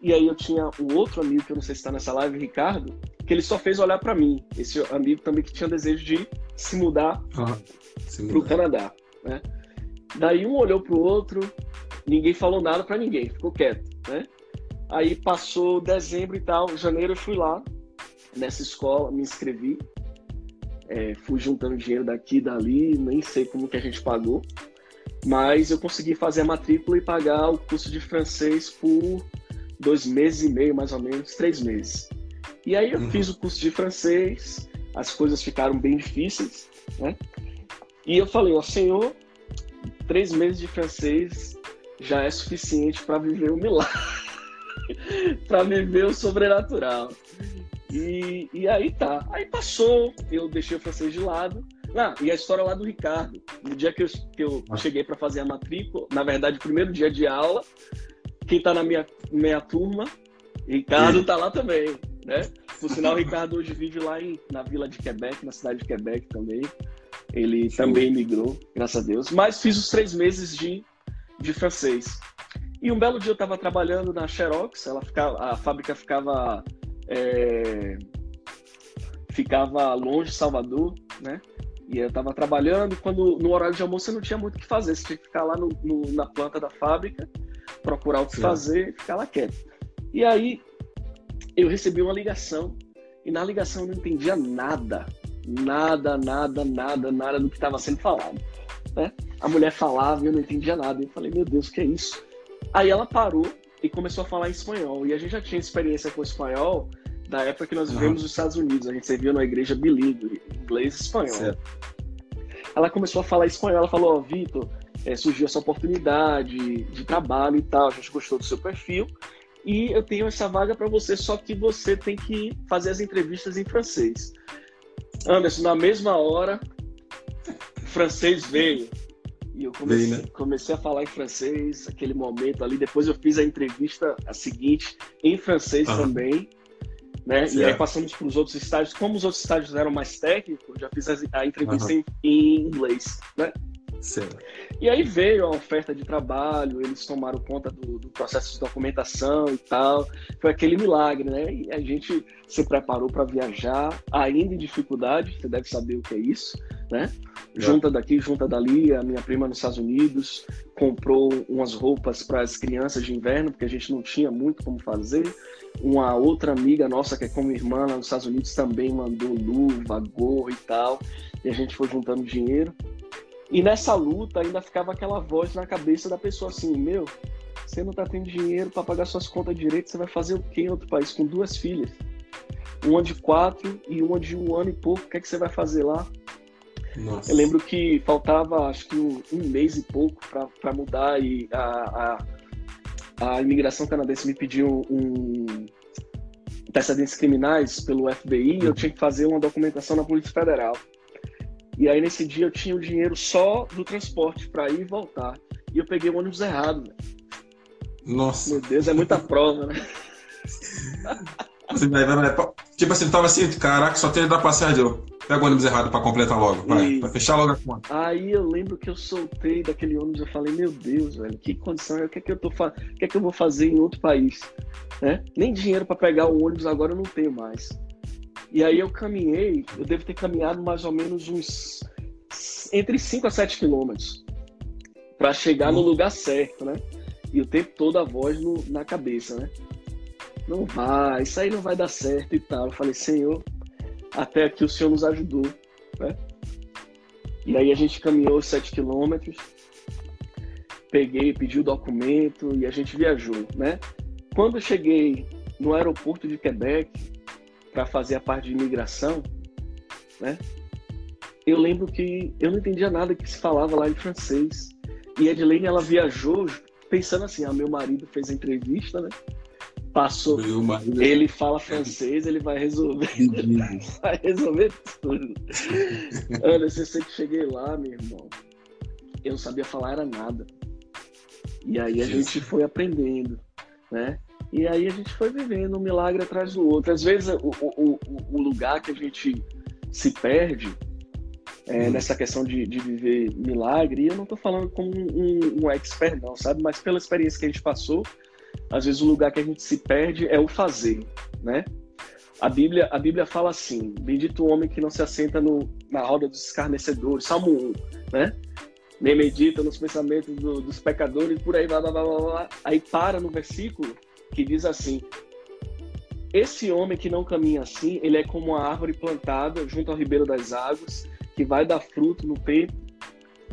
[SPEAKER 2] E aí eu tinha um outro amigo, que eu não sei se está nessa live, Ricardo, que ele só fez olhar para mim. Esse amigo também que tinha desejo de se mudar ah, para o Canadá. Né? Daí um olhou para o outro, ninguém falou nada para ninguém, ficou quieto. Né? Aí passou dezembro e tal, janeiro eu fui lá nessa escola, me inscrevi, é, fui juntando dinheiro daqui e dali, nem sei como que a gente pagou, mas eu consegui fazer a matrícula e pagar o curso de francês por dois meses e meio, mais ou menos, três meses. E aí eu uhum. fiz o curso de francês, as coisas ficaram bem difíceis, né? E eu falei, ó, Senhor, três meses de francês já é suficiente para viver o milagre, para viver o sobrenatural. E, e aí tá. Aí passou, eu deixei o francês de lado. Ah, e a história lá do Ricardo. No dia que eu, que eu cheguei para fazer a matrícula, na verdade, o primeiro dia de aula, quem está na minha, minha turma, Ricardo está lá também, né? Por sinal, o Ricardo hoje vive lá em, na vila de Quebec, na cidade de Quebec também. Ele também migrou, graças a Deus. Mas fiz os três meses de, de francês. E um belo dia eu estava trabalhando na Xerox, ela ficava, a fábrica ficava é, ficava longe de Salvador, né? E eu estava trabalhando, quando no horário de almoço eu não tinha muito o que fazer, você tinha que ficar lá no, no, na planta da fábrica, procurar o que Sim. fazer, ficar lá quieto. E aí eu recebi uma ligação e na ligação eu não entendia nada, nada, nada, nada, nada do que estava sendo falado. Né? A mulher falava e eu não entendia nada. Eu falei, meu Deus, o que é isso? Aí ela parou e começou a falar espanhol. E a gente já tinha experiência com espanhol da época que nós vivemos uhum. nos Estados Unidos. A gente serviu na igreja bilíngue, inglês e espanhol. Certo. Ela começou a falar espanhol. Ela falou: Ó, oh, Vitor, é, surgiu essa oportunidade de trabalho e tal. A gente gostou do seu perfil. E eu tenho essa vaga para você, só que você tem que fazer as entrevistas em francês. Anderson, na mesma hora, o francês veio. E eu comecei, Bem, né? comecei, a falar em francês, aquele momento ali. Depois eu fiz a entrevista a seguinte em francês também. Né? E aí passamos para os outros estágios. Como os outros estágios eram mais técnicos, já fiz a, a entrevista uhum. em, em, inglês. Né? Certo. E aí veio a oferta de trabalho, eles tomaram conta do, do, processo de documentação e tal. Foi aquele milagre, né? E a gente se preparou para viajar, ainda em dificuldade, você deve saber o que é isso, né? É. Junta daqui, junta dali, a minha prima nos Estados Unidos comprou umas roupas para as crianças de inverno, porque a gente não tinha muito como fazer. Uma outra amiga nossa, que é como irmã lá nos Estados Unidos, também mandou luva, gorro e tal. E a gente foi juntando dinheiro. E nessa luta ainda ficava aquela voz na cabeça da pessoa assim: Meu, você não tá tendo dinheiro para pagar suas contas direito, você vai fazer o quê em outro país com duas filhas? Uma de quatro e uma de um ano e pouco, o que é que você vai fazer lá? Nossa. Eu lembro que faltava acho que um, um mês e pouco para mudar e a, a, a, imigração canadense me pediu um antecedentes criminais pelo FBI, eu tinha que fazer uma documentação na Polícia Federal. E aí nesse dia eu tinha o dinheiro só do transporte para ir e voltar. E eu peguei o ônibus errado, velho.
[SPEAKER 1] Nossa.
[SPEAKER 2] Meu Deus, é muita prova, né?
[SPEAKER 1] tipo assim, tava assim, caraca, só tem dar passagem. Eu pego o ônibus errado pra completar logo, vai, pra fechar logo a conta.
[SPEAKER 2] Aí eu lembro que eu soltei daquele ônibus, eu falei, meu Deus, velho, que condição, o que é que eu tô fa... o que é que eu vou fazer em outro país? Né? Nem dinheiro para pegar o ônibus agora eu não tenho mais. E aí eu caminhei, eu devo ter caminhado mais ou menos uns entre 5 a 7 quilômetros para chegar no lugar certo, né? E o tempo todo a voz no, na cabeça, né? Não vai, isso aí não vai dar certo e tal. Eu falei, Senhor, até aqui o Senhor nos ajudou, né? E aí a gente caminhou 7 quilômetros, peguei, pedi o documento e a gente viajou, né? Quando eu cheguei no aeroporto de Quebec, para fazer a parte de imigração, né? Eu lembro que eu não entendia nada que se falava lá em francês. E a Edilene, ela viajou pensando assim, ah, meu marido fez a entrevista, né? Passou, ele fala francês, ele vai resolver, vai resolver tudo. Olha, eu sei que cheguei lá, meu irmão, eu não sabia falar era nada. E aí a gente foi aprendendo, né? E aí a gente foi vivendo um milagre atrás do outro. Às vezes o, o, o lugar que a gente se perde é, hum. nessa questão de, de viver milagre, e eu não estou falando como um, um, expert, não, sabe? Mas pela experiência que a gente passou, às vezes o lugar que a gente se perde é o fazer, né? A Bíblia, a Bíblia fala assim: Bendito o homem que não se assenta no, na roda dos escarnecedores, Salmo 1, né? Nem medita nos pensamentos do, dos pecadores, por aí, blá, blá, blá, blá. Aí para no versículo que diz assim: Esse homem que não caminha assim, ele é como uma árvore plantada junto ao ribeiro das águas, que vai dar fruto no tempo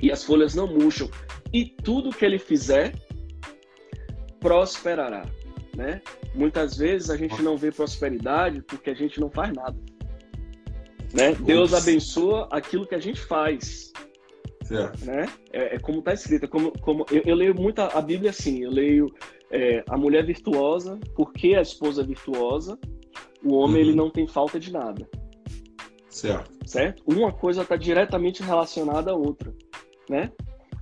[SPEAKER 2] e as folhas não murcham, e tudo que ele fizer prosperará, né? Muitas vezes a gente não vê prosperidade porque a gente não faz nada. Né? Deus abençoa aquilo que a gente faz. Certo. Né? É, é como está escrito. É como, como, eu, eu, leio muito a, a Bíblia assim. Eu leio é, a mulher virtuosa, porque a esposa é virtuosa, o homem uhum. ele não tem falta de nada.
[SPEAKER 1] Certo.
[SPEAKER 2] Certo? Uma coisa está diretamente relacionada à outra, né?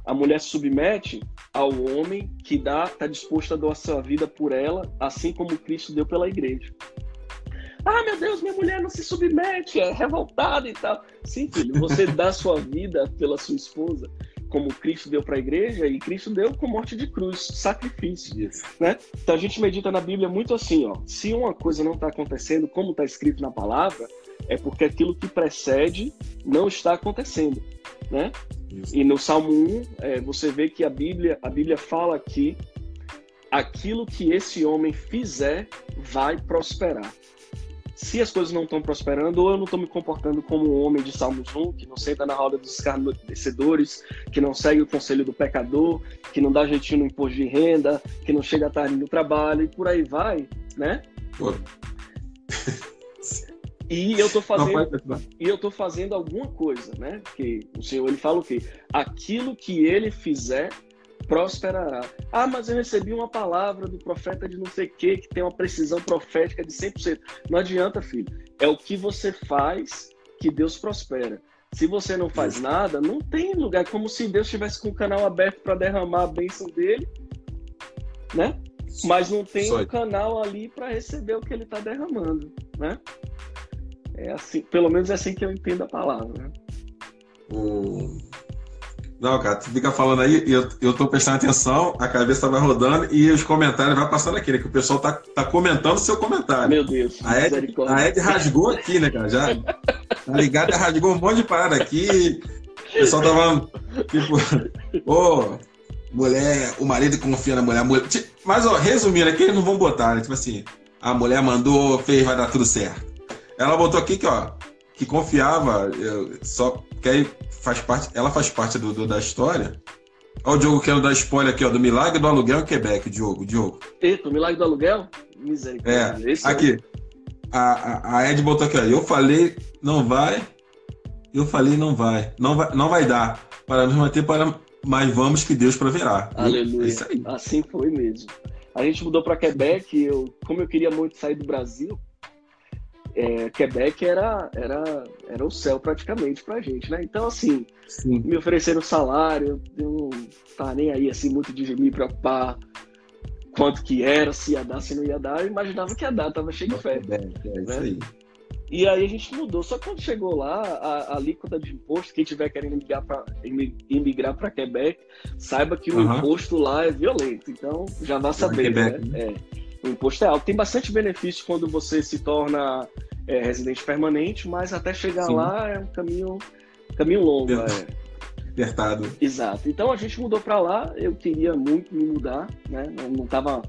[SPEAKER 2] A mulher se submete ao homem que dá, está disposto a doar sua vida por ela, assim como Cristo deu pela igreja. Ah, meu Deus, minha mulher não se submete, é revoltada e tal. Sim, filho, você dá sua vida pela sua esposa, como Cristo deu para a igreja, e Cristo deu com morte de cruz, sacrifício. Isso. Né? Então a gente medita na Bíblia muito assim, ó. Se uma coisa não está acontecendo como está escrito na palavra, é porque aquilo que precede não está acontecendo. Né? Isso. E no Salmo 1, é, você vê que a Bíblia, a Bíblia fala que aquilo que esse homem fizer vai prosperar se as coisas não estão prosperando, ou eu não estou me comportando como um homem de Salmos 1, que não senta na roda dos escarnecedores, que não segue o conselho do pecador, que não dá jeitinho no imposto de renda, que não chega tarde no trabalho, e por aí vai, né? Pô. E eu tô fazendo, e eu tô fazendo alguma coisa, né? Que o Senhor ele fala o quê? Aquilo que ele fizer prosperará. Ah, mas eu recebi uma palavra do profeta de não sei o que, que tem uma precisão profética de 100%. Não adianta, filho. É o que você faz que Deus prospera. Se você não faz nada, não tem lugar. Como se Deus estivesse com o canal aberto para derramar a bênção dele, né? Mas não tem um canal ali para receber o que ele está derramando, né? É assim, pelo menos é assim que eu entendo a palavra. Né?
[SPEAKER 1] O não, cara, tu fica falando aí, eu, eu tô prestando atenção, a cabeça vai rodando e os comentários vai passando aqui, né? Que o pessoal tá, tá comentando o seu comentário.
[SPEAKER 2] Meu Deus.
[SPEAKER 1] A Ed, a Ed rasgou aqui, né, cara? Já tá ligado, rasgou um monte de parada aqui. O pessoal tava, tipo, ô, oh, mulher, o marido confia na mulher. mulher. Mas, ó, resumindo aqui, eles não vão botar, né? Tipo assim, a mulher mandou, fez, vai dar tudo certo. Ela botou aqui que, ó, que confiava, eu, só que aí faz parte, ela faz parte do, do da história. Olha o Diogo querendo dar spoiler aqui, ó, do Milagre do Aluguel em Quebec, Diogo, Diogo.
[SPEAKER 2] Eita, o Milagre do Aluguel?
[SPEAKER 1] Misericórdia. É, Esse aqui. A, a, a, Ed botou aqui, ó, eu falei, não vai, eu falei, não vai, não vai, não vai dar para nos manter para, mas vamos que Deus proverá.
[SPEAKER 2] Aleluia. É assim foi mesmo. A gente mudou para Quebec, eu, como eu queria muito sair do Brasil, é, Quebec era, era, era o céu praticamente pra gente, né? Então, assim, Sim. me ofereceram salário, eu não tava nem aí, assim, muito de me preocupar quanto que era, se ia dar, se não ia dar, eu imaginava que ia dar, tava cheio de fé. É, é, né? aí. E aí a gente mudou. Só que quando chegou lá, a, a alíquota de imposto, quem tiver querendo emigrar para emigrar para Quebec, saiba que o imposto lá é violento. Então já vá saber, né? né? É o imposto é alto. Tem bastante benefício quando você se torna é, residente permanente, mas até chegar Sim. lá é um caminho, caminho longo. É.
[SPEAKER 1] Apertado.
[SPEAKER 2] Exato. Então a gente mudou para lá. Eu queria muito me mudar, né? Não, não tava,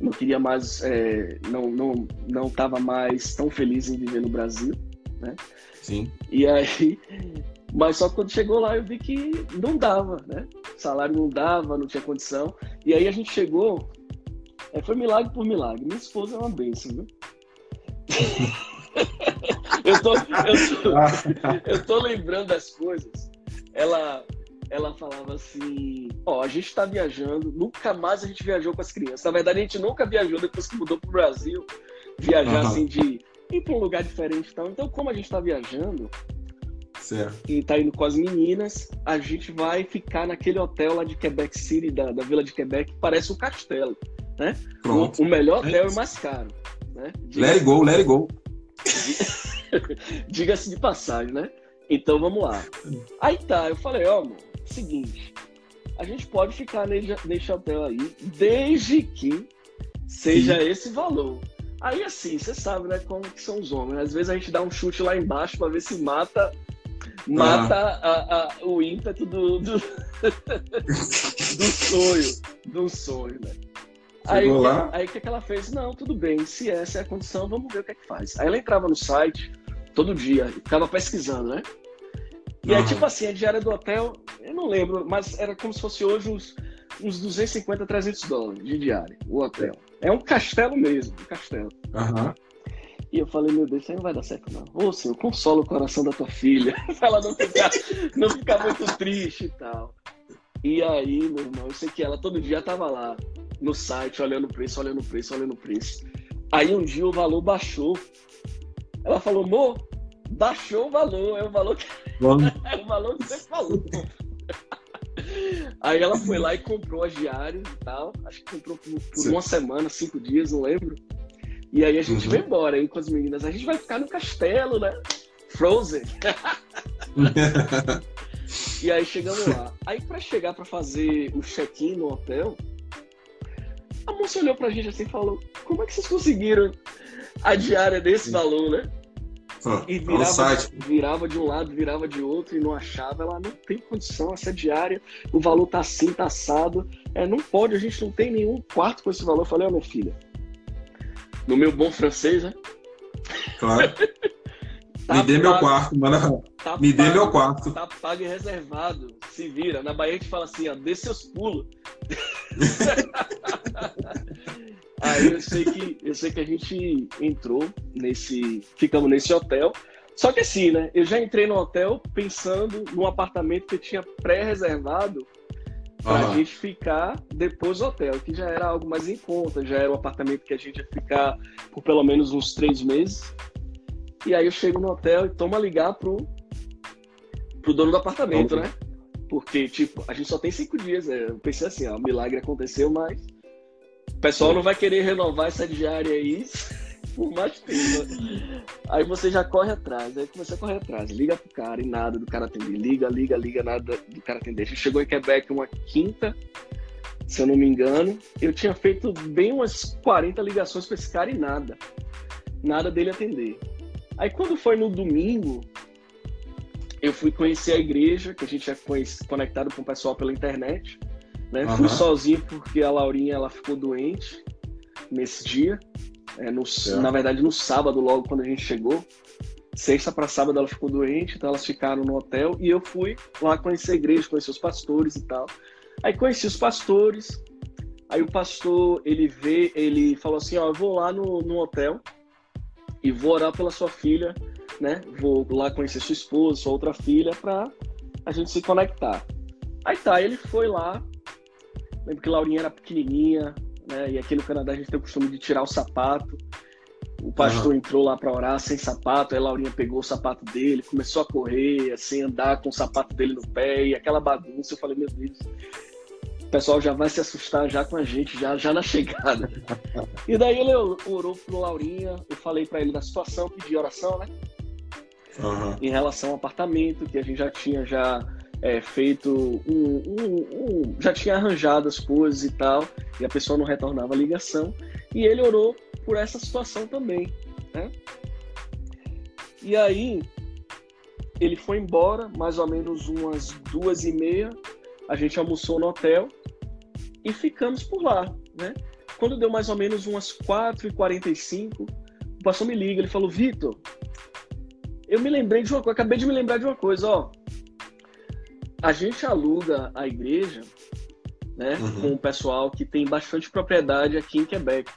[SPEAKER 2] não queria mais, é, não, não, não tava mais tão feliz em viver no Brasil, né?
[SPEAKER 1] Sim.
[SPEAKER 2] E aí, mas só quando chegou lá eu vi que não dava, né? O salário não dava, não tinha condição. E aí a gente chegou é, foi milagre por milagre. Minha esposa é uma bênção, viu? eu, tô, eu, tô, eu tô lembrando das coisas. Ela, ela falava assim: Ó, a gente tá viajando, nunca mais a gente viajou com as crianças. Na verdade, a gente nunca viajou depois que mudou pro Brasil, viajar uhum. assim de ir para um lugar diferente e tal. Então, como a gente tá viajando,
[SPEAKER 1] Certo.
[SPEAKER 2] e tá indo com as meninas, a gente vai ficar naquele hotel lá de Quebec City, da, da Vila de Quebec, que parece um castelo. Né? Pronto. O, o melhor hotel é o mais caro. Né?
[SPEAKER 1] Let it go, let it go.
[SPEAKER 2] Diga-se de passagem, né? Então vamos lá. Aí tá, eu falei, ó, amor, seguinte, a gente pode ficar nesse hotel aí, desde que seja Sim. esse valor. Aí assim, você sabe, né, como que são os homens. Às vezes a gente dá um chute lá embaixo para ver se mata mata ah. a, a, o ímpeto do, do, do sonho, do sonho, né? Aí, lá. aí o que, que ela fez? Não, tudo bem, se essa é a condição, vamos ver o que é que faz. Aí ela entrava no site todo dia, ficava pesquisando, né? E uhum. aí, tipo assim, a diária do hotel, eu não lembro, mas era como se fosse hoje uns, uns 250, 300 dólares de diária, o hotel. É um castelo mesmo, um castelo.
[SPEAKER 1] Uhum.
[SPEAKER 2] E eu falei, meu Deus, isso aí não vai dar certo, não. Ô, Senhor, consola o coração da tua filha, pra ela não ficar, não ficar muito triste e tal. E aí, meu irmão, eu sei que ela todo dia tava lá, no site, olhando o preço, olhando o preço, olhando o preço. Aí um dia o valor baixou. Ela falou, amor, baixou o valor, é o valor que, é o valor que você falou. Aí ela foi lá e comprou as diárias e tal. Acho que comprou por, por uma semana, cinco dias, não lembro. E aí a gente uhum. vai embora aí com as meninas. A gente vai ficar no castelo, né? Frozen. e aí chegamos lá. Aí para chegar para fazer o check-in no hotel, a moça olhou pra gente assim e falou: Como é que vocês conseguiram a diária desse valor, né? e virava, virava de um lado, virava de outro e não achava. Ela não tem condição, essa diária, o valor tá assim, tá assado. É, não pode, a gente não tem nenhum quarto com esse valor. Eu falei, ó, oh, minha filha, no meu bom francês, né?
[SPEAKER 1] Claro. tá Me dê meu quarto, mano. Tá Me pago, dê meu quarto.
[SPEAKER 2] Tá pago e reservado. Se vira. Na Bahia a gente fala assim, ó, dê seus pulos. Aí eu sei que eu sei que a gente entrou nesse, ficamos nesse hotel. Só que assim, né? Eu já entrei no hotel pensando num apartamento que eu tinha pré-reservado para a gente ficar depois do hotel, que já era algo mais em conta, já era um apartamento que a gente ia ficar por pelo menos uns três meses. E aí eu chego no hotel e tomo a ligar pro, pro dono do apartamento, né? Porque, tipo, a gente só tem cinco dias. Né? Eu pensei assim, ó, o milagre aconteceu, mas o pessoal não vai querer renovar essa diária aí por mais tempo. Aí você já corre atrás, aí começa a correr atrás, liga pro cara e nada do cara atender, liga, liga, liga, nada do cara atender. A gente chegou em Quebec uma quinta, se eu não me engano, eu tinha feito bem umas 40 ligações para esse cara e nada, nada dele atender. Aí quando foi no domingo, eu fui conhecer a igreja, que a gente tinha conectado com o pessoal pela internet. Né? Uhum. Fui sozinho porque a Laurinha ela ficou doente nesse dia. É, no, é. Na verdade, no sábado, logo quando a gente chegou. Sexta para sábado ela ficou doente, então elas ficaram no hotel e eu fui lá conhecer a igreja, conhecer os pastores e tal. Aí conheci os pastores. Aí o pastor, ele vê, ele falou assim, ó, eu vou lá no, no hotel e vou orar pela sua filha, né? Vou lá conhecer sua esposa, sua outra filha, para a gente se conectar. Aí tá, ele foi lá. Lembro que Laurinha era pequenininha, né? E aqui no Canadá a gente tem o costume de tirar o sapato. O pastor uhum. entrou lá para orar sem sapato, aí a Laurinha pegou o sapato dele, começou a correr, assim, andar com o sapato dele no pé, e aquela bagunça. Eu falei, meu Deus, pessoal já vai se assustar já com a gente, já, já na chegada. e daí ele orou pro Laurinha, eu falei para ele da situação, pedi oração, né? Uhum. Em relação ao apartamento, que a gente já tinha já é, feito um, um, um, já tinha arranjado as coisas e tal, e a pessoa não retornava a ligação, e ele orou por essa situação também, né? E aí ele foi embora, mais ou menos umas duas e meia, a gente almoçou no hotel e ficamos por lá, né? Quando deu mais ou menos umas 4h45, o pastor me liga, ele falou, Vitor, eu me lembrei de uma coisa, acabei de me lembrar de uma coisa, ó, a gente aluga a igreja né, uhum. com o pessoal que tem bastante propriedade aqui em Quebec.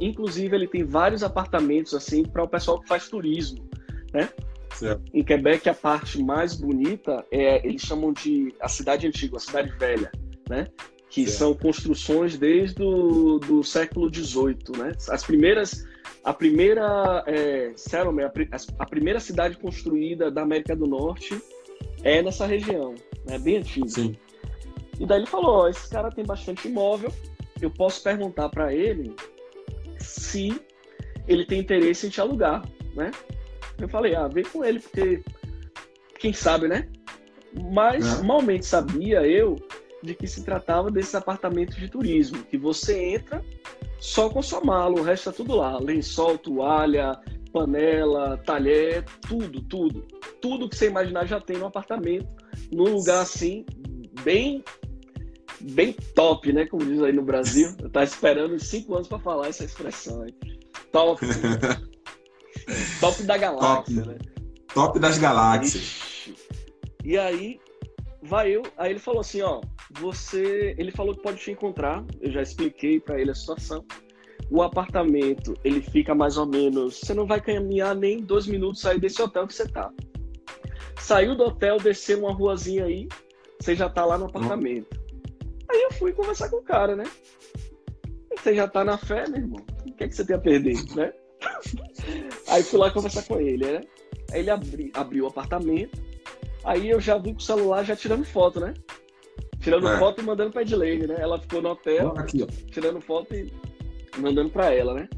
[SPEAKER 2] Inclusive, ele tem vários apartamentos assim para o pessoal que faz turismo, né? Certo. Em Quebec, a parte mais bonita é eles chamam de a cidade antiga, a cidade velha, né? Que são construções desde o do século XVIII, né? As primeiras, a primeira é, settlement, a, primeira cidade construída da América do Norte é nessa região, né? Bem antigo. Sim. E daí ele falou: ó, esse cara tem bastante imóvel, eu posso perguntar para ele se ele tem interesse em te alugar, né? Eu falei: ah, vem com ele, porque quem sabe, né? Mas é. malmente sabia eu de que se tratava desses apartamentos de turismo, que você entra só com sua mala, o resto é tudo lá, lençol, toalha, panela, talher, tudo, tudo. Tudo que você imaginar já tem no apartamento, num lugar assim, bem bem top, né? Como diz aí no Brasil. Eu tava esperando cinco anos para falar essa expressão aí. Top. top da galáxia, top. né?
[SPEAKER 1] Top das galáxias. Ixi.
[SPEAKER 2] E aí, vai eu. Aí ele falou assim: ó, você. Ele falou que pode te encontrar. Eu já expliquei para ele a situação o apartamento ele fica mais ou menos. Você não vai caminhar nem dois minutos sair desse hotel que você tá. Saiu do hotel, desceu uma ruazinha aí, você já tá lá no apartamento. Aí eu fui conversar com o cara, né? Você já tá na fé, meu irmão? O que, é que você tem a perder, né? Aí fui lá conversar com ele, né? Aí ele abri, abriu o apartamento, aí eu já vi com o celular já tirando foto, né? Tirando é. foto e mandando pra Edilene, né? Ela ficou no hotel, aqui, tirando foto e mandando pra ela, né?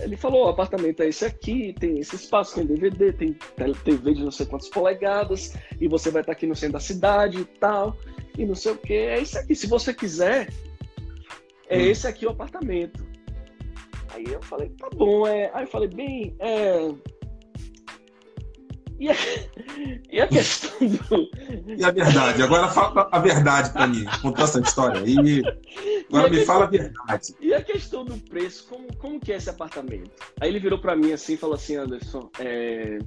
[SPEAKER 2] Ele falou, o apartamento é esse aqui, tem esse espaço, tem DVD, tem TV de não sei quantas polegadas, e você vai estar aqui no centro da cidade e tal, e não sei o que. É isso aqui. Se você quiser, é hum. esse aqui o apartamento. Aí eu falei, tá bom, é. Aí eu falei, bem, é. E a, e a questão do.
[SPEAKER 1] E a verdade? Agora fala a verdade para mim. Contou essa história aí. Agora me questão, fala a verdade.
[SPEAKER 2] E a questão do preço, como, como que é esse apartamento? Aí ele virou para mim assim e falou assim, Anderson, é,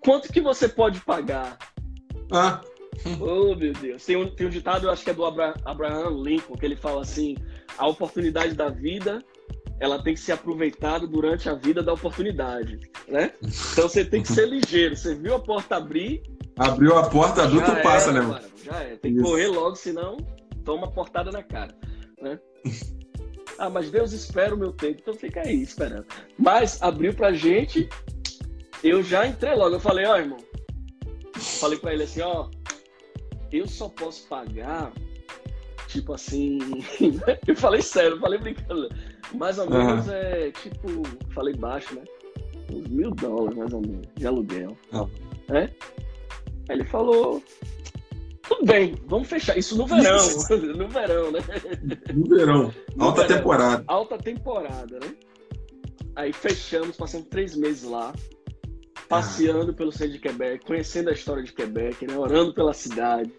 [SPEAKER 2] quanto que você pode pagar?
[SPEAKER 1] Ah.
[SPEAKER 2] Oh, meu Deus. Tem um, tem um ditado, eu acho que é do Abraham Lincoln, que ele fala assim: a oportunidade da vida ela tem que ser aproveitada durante a vida da oportunidade, né? Então você tem que ser ligeiro. Você viu a porta abrir?
[SPEAKER 1] Abriu a porta, abriu, tu passa, né, mano?
[SPEAKER 2] Já é. Tem que Isso. correr logo, senão toma portada na cara, né? Ah, mas Deus espera o meu tempo, então fica aí esperando. Mas abriu pra gente, eu já entrei logo. Eu falei, ó, oh, irmão. Falei pra ele assim, ó, eu só posso pagar, tipo assim. eu falei sério, falei brincando. Mais ou menos uhum. é tipo, falei baixo, né? Uns mil dólares, mais ou menos, de aluguel. Uhum. É? Aí ele falou. Tudo bem, vamos fechar. Isso no verão. no verão, né?
[SPEAKER 1] No verão. No alta verão. temporada.
[SPEAKER 2] Alta temporada, né? Aí fechamos, passamos três meses lá, passeando ah. pelo centro de Quebec, conhecendo a história de Quebec, né? Orando pela cidade,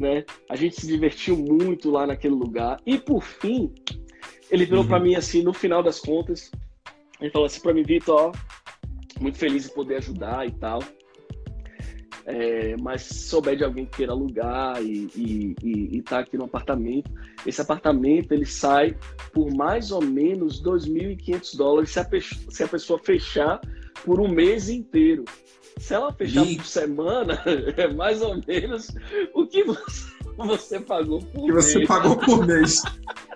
[SPEAKER 2] né? A gente se divertiu muito lá naquele lugar. E por fim, ele virou uhum. para mim assim, no final das contas, ele falou assim para mim, Vitor, muito feliz em poder ajudar e tal. É, mas se souber de alguém que queira alugar e, e, e, e tá aqui no apartamento, esse apartamento ele sai por mais ou menos 2.500 dólares se a, se a pessoa fechar por um mês inteiro. Se ela fechar e... por semana, é mais ou menos o que você, você pagou por
[SPEAKER 1] que mês. Que você pagou por mês.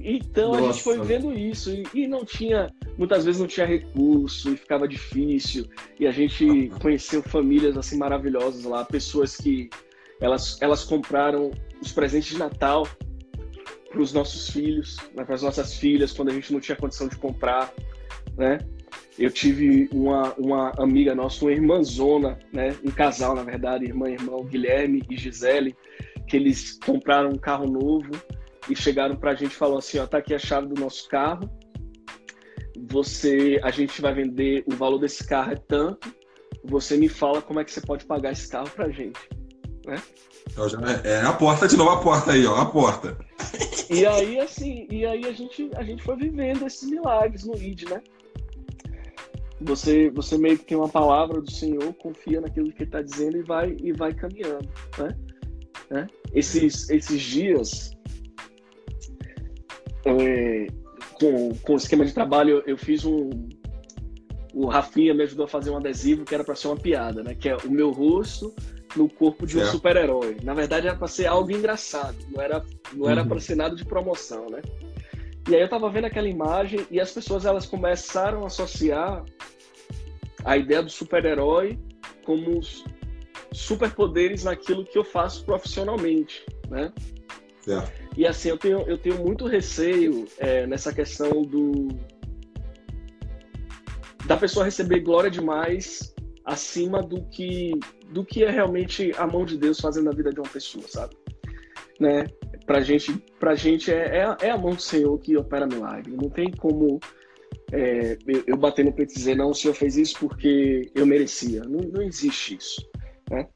[SPEAKER 2] Então Nossa. a gente foi vendo isso e, e, não tinha, muitas vezes não tinha recurso e ficava difícil. E a gente conheceu famílias assim maravilhosas lá, pessoas que elas, elas compraram os presentes de Natal para os nossos filhos, né, para as nossas filhas, quando a gente não tinha condição de comprar, né? Eu tive uma, uma amiga nossa, uma irmãzona, né? Um casal, na verdade, irmã e irmão, Guilherme e Gisele, que eles compraram um carro novo e chegaram para a gente e falaram assim, ó, tá aqui a chave do nosso carro, você, a gente vai vender, o valor desse carro é tanto, você me fala como é que você pode pagar esse carro para a gente, né?
[SPEAKER 1] Então, é, é a porta de novo, a porta aí, ó, a porta.
[SPEAKER 2] E aí, assim, e aí a gente, a gente foi vivendo esses milagres no ID, né? Você, você meio que tem uma palavra do Senhor, confia naquilo que Ele está dizendo e vai, e vai caminhando, né? né? Esses, esses dias, é, com, com o esquema de trabalho, eu fiz um. O Rafinha me ajudou a fazer um adesivo que era para ser uma piada, né? Que é o meu rosto no corpo de um super-herói. Na verdade, era para ser algo engraçado, não era, não era uhum. para ser nada de promoção, né? E aí eu tava vendo aquela imagem e as pessoas elas começaram a associar a ideia do super-herói como superpoderes naquilo que eu faço profissionalmente, né?
[SPEAKER 1] Certo.
[SPEAKER 2] E assim, eu tenho, eu tenho muito receio é, nessa questão do da pessoa receber glória demais acima do que do que é realmente a mão de Deus fazendo na vida de uma pessoa, sabe? Né? Pra gente, pra gente é, é, é a mão do Senhor que opera milagre. Não tem como é, eu, eu bater no peito e dizer, não, o Senhor fez isso porque eu merecia. Não, não existe isso. Né?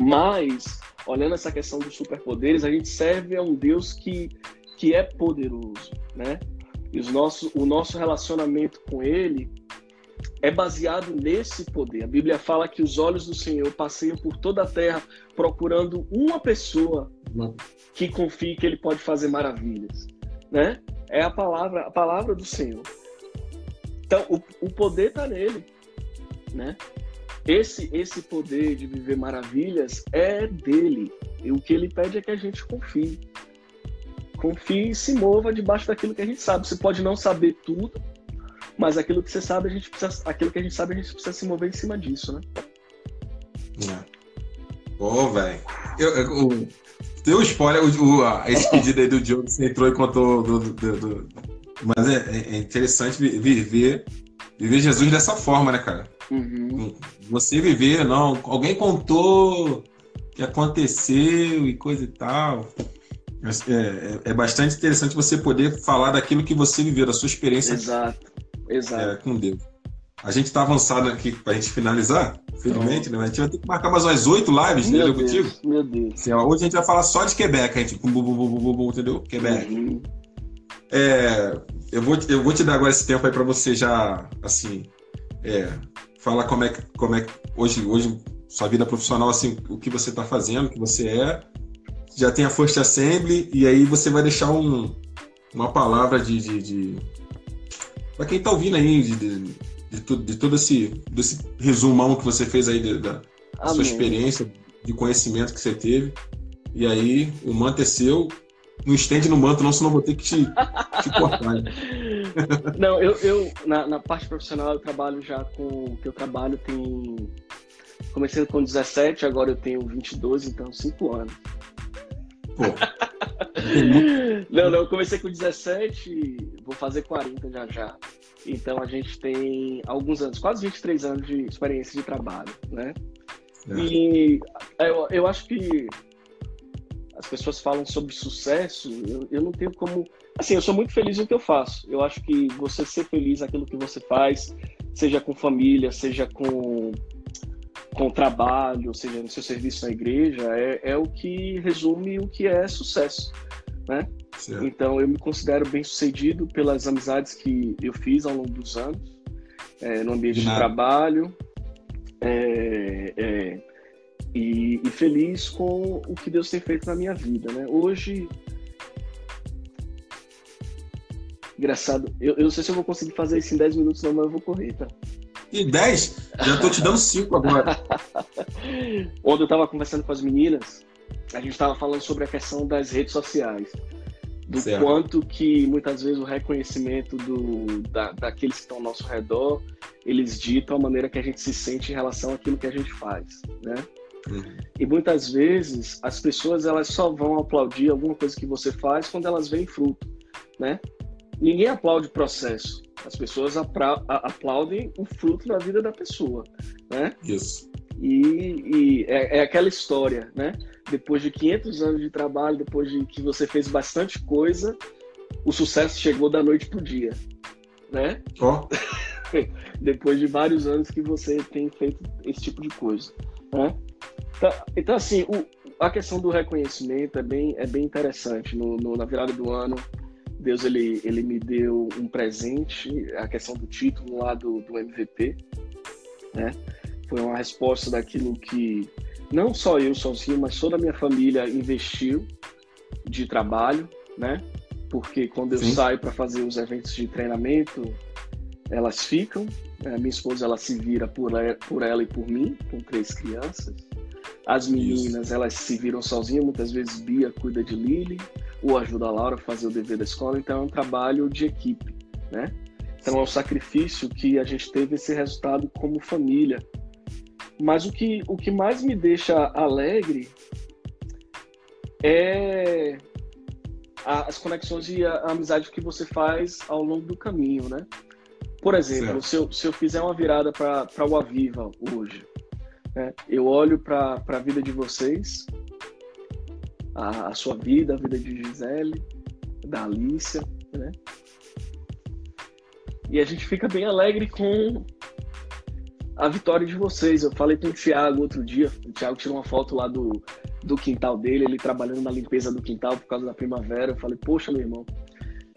[SPEAKER 2] Mas olhando essa questão dos superpoderes, a gente serve a um Deus que, que é poderoso, né? E os nosso, o nosso relacionamento com Ele é baseado nesse poder. A Bíblia fala que os olhos do Senhor passeiam por toda a terra procurando uma pessoa que confie que Ele pode fazer maravilhas, né? É a palavra, a palavra do Senhor. Então, o, o poder está nele, né? Esse, esse poder de viver maravilhas é dele. E o que ele pede é que a gente confie. Confie e se mova debaixo daquilo que a gente sabe. Você pode não saber tudo, Mas aquilo que você sabe, a gente precisa, aquilo que a gente sabe, a gente precisa se mover em cima disso, né?
[SPEAKER 1] É. Pô, velho. Deu spoiler, o, o, esse pedido aí do Diogo, você entrou e contou do, do, do, mas é, é, interessante viver, viver Jesus dessa forma, né, cara? Uhum. Você viver, não. Alguém contou que aconteceu e coisa e tal. É, é, é, bastante interessante você poder falar daquilo que você viveu, da sua experiência
[SPEAKER 2] exato, exato.
[SPEAKER 1] É, com Deus. A gente está avançado aqui para a gente finalizar, finalmente, né? A gente vai ter que marcar mais umas oito lives, meu entendeu? Deus, contigo?
[SPEAKER 2] Meu Deus.
[SPEAKER 1] Assim, hoje a gente vai falar só de Quebec, a gente, bum, bum, bum, bum, entendeu? Quebec. Uhum. É, eu, vou, eu vou te dar agora esse tempo aí para você já, assim, é, falar como é que, como é que hoje, hoje sua vida profissional, assim, o que você está fazendo, o que você é. Já tem a First Assembly, e aí você vai deixar um, uma palavra de. de, de... para quem está ouvindo aí, de, de, de, tudo, de todo esse desse resumão que você fez aí de, da, da sua experiência, de conhecimento que você teve. E aí, o manto é seu. Não estende no manto, não, senão vou ter que te, te cortar.
[SPEAKER 2] não, eu, eu na, na, parte profissional eu trabalho já com. que eu trabalho tem Comecei com 17, agora eu tenho 22, então 5 anos. Pô. não, não, eu comecei com 17, vou fazer 40 já já. Então a gente tem alguns anos, quase 23 anos de experiência de trabalho, né? É. E eu, eu acho que as pessoas falam sobre sucesso, eu, eu não tenho como. Assim, eu sou muito feliz no que eu faço. Eu acho que você ser feliz naquilo que você faz, seja com família, seja com com o trabalho, seja, no seu serviço na igreja, é, é o que resume o que é sucesso, né? Certo. Então, eu me considero bem sucedido pelas amizades que eu fiz ao longo dos anos, é, no ambiente de, de trabalho, é, é, e, e, feliz com o que Deus tem feito na minha vida, né? Hoje, engraçado, eu, eu não sei se eu vou conseguir fazer isso em 10 minutos, não, mas eu vou correr, tá?
[SPEAKER 1] E 10? Já tô te dando 5 agora.
[SPEAKER 2] Ontem eu tava conversando com as meninas, a gente tava falando sobre a questão das redes sociais. Do certo. quanto que muitas vezes o reconhecimento do, da, daqueles que estão ao nosso redor, eles ditam a maneira que a gente se sente em relação àquilo que a gente faz, né? Uhum. E muitas vezes as pessoas elas só vão aplaudir alguma coisa que você faz quando elas veem fruto, né? Ninguém aplaude o processo. As pessoas aplaudem o fruto da vida da pessoa, né?
[SPEAKER 1] Isso.
[SPEAKER 2] E, e é, é, aquela história, né? Depois de 500 anos de trabalho, depois de que você fez bastante coisa, o sucesso chegou da noite pro dia, né?
[SPEAKER 1] Ó. Oh.
[SPEAKER 2] depois de vários anos que você tem feito esse tipo de coisa, né? Então, então assim, o, a questão do reconhecimento é bem, é bem interessante. No, no, na virada do ano, Deus ele, ele me deu um presente, a questão do título lá do, do MVP, né? Foi uma resposta daquilo que não só eu sozinho, mas toda a minha família investiu de trabalho, né? Porque quando eu Sim. saio para fazer os eventos de treinamento, elas ficam. Né? A minha esposa ela se vira por ela, por ela e por mim, com três crianças. As meninas Isso. elas se viram sozinhas, muitas vezes Bia cuida de Lily ou ajuda a Laura a fazer o dever da escola, então é um trabalho de equipe, né? Então é um sacrifício que a gente teve esse resultado como família. Mas o que, o que mais me deixa alegre é as conexões e a, amizade que você faz ao longo do caminho, né? Por exemplo, se eu, se eu fizer uma virada para o Aviva hoje, né? eu olho para a vida de vocês a, a sua vida, a vida de Gisele, da Alicia, né? E a gente fica bem alegre com a vitória de vocês. Eu falei com o Thiago outro dia, o Thiago tirou uma foto lá do, do quintal dele, ele trabalhando na limpeza do quintal por causa da primavera. Eu falei, poxa, meu irmão,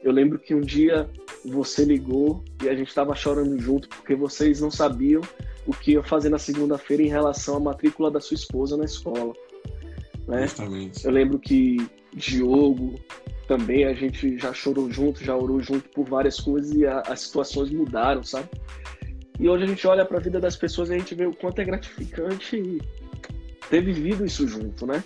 [SPEAKER 2] eu lembro que um dia você ligou e a gente estava chorando junto porque vocês não sabiam o que ia fazer na segunda-feira em relação à matrícula da sua esposa na escola. Né? Justamente. Eu lembro que Diogo também a gente já chorou junto, já orou junto por várias coisas e a, as situações mudaram, sabe? E hoje a gente olha para a vida das pessoas e a gente vê o quanto é gratificante ter vivido isso junto, né?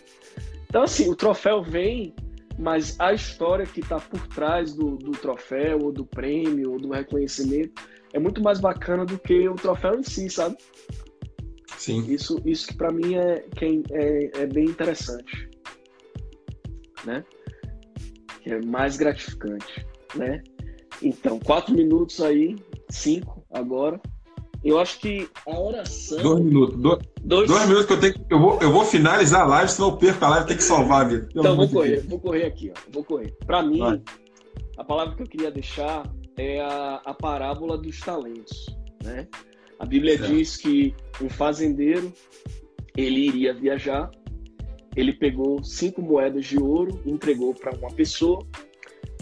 [SPEAKER 2] Então, assim, o troféu vem, mas a história que está por trás do, do troféu, ou do prêmio, ou do reconhecimento, é muito mais bacana do que o troféu em si, sabe?
[SPEAKER 1] Sim.
[SPEAKER 2] Isso, isso que para mim é, que é, é bem interessante, né? Que é mais gratificante, né? Então, quatro minutos aí, cinco agora. Eu acho que a oração.
[SPEAKER 1] Dois minutos. Dois, dois... dois minutos que eu tenho Eu vou, eu vou finalizar a live, senão eu perco a live, tem que salvar a vida.
[SPEAKER 2] Então, vou correr, vou correr aqui, ó. Vou correr. Para mim, Vai. a palavra que eu queria deixar é a, a parábola dos talentos, né? A Bíblia certo. diz que um fazendeiro ele iria viajar, ele pegou cinco moedas de ouro, entregou para uma pessoa,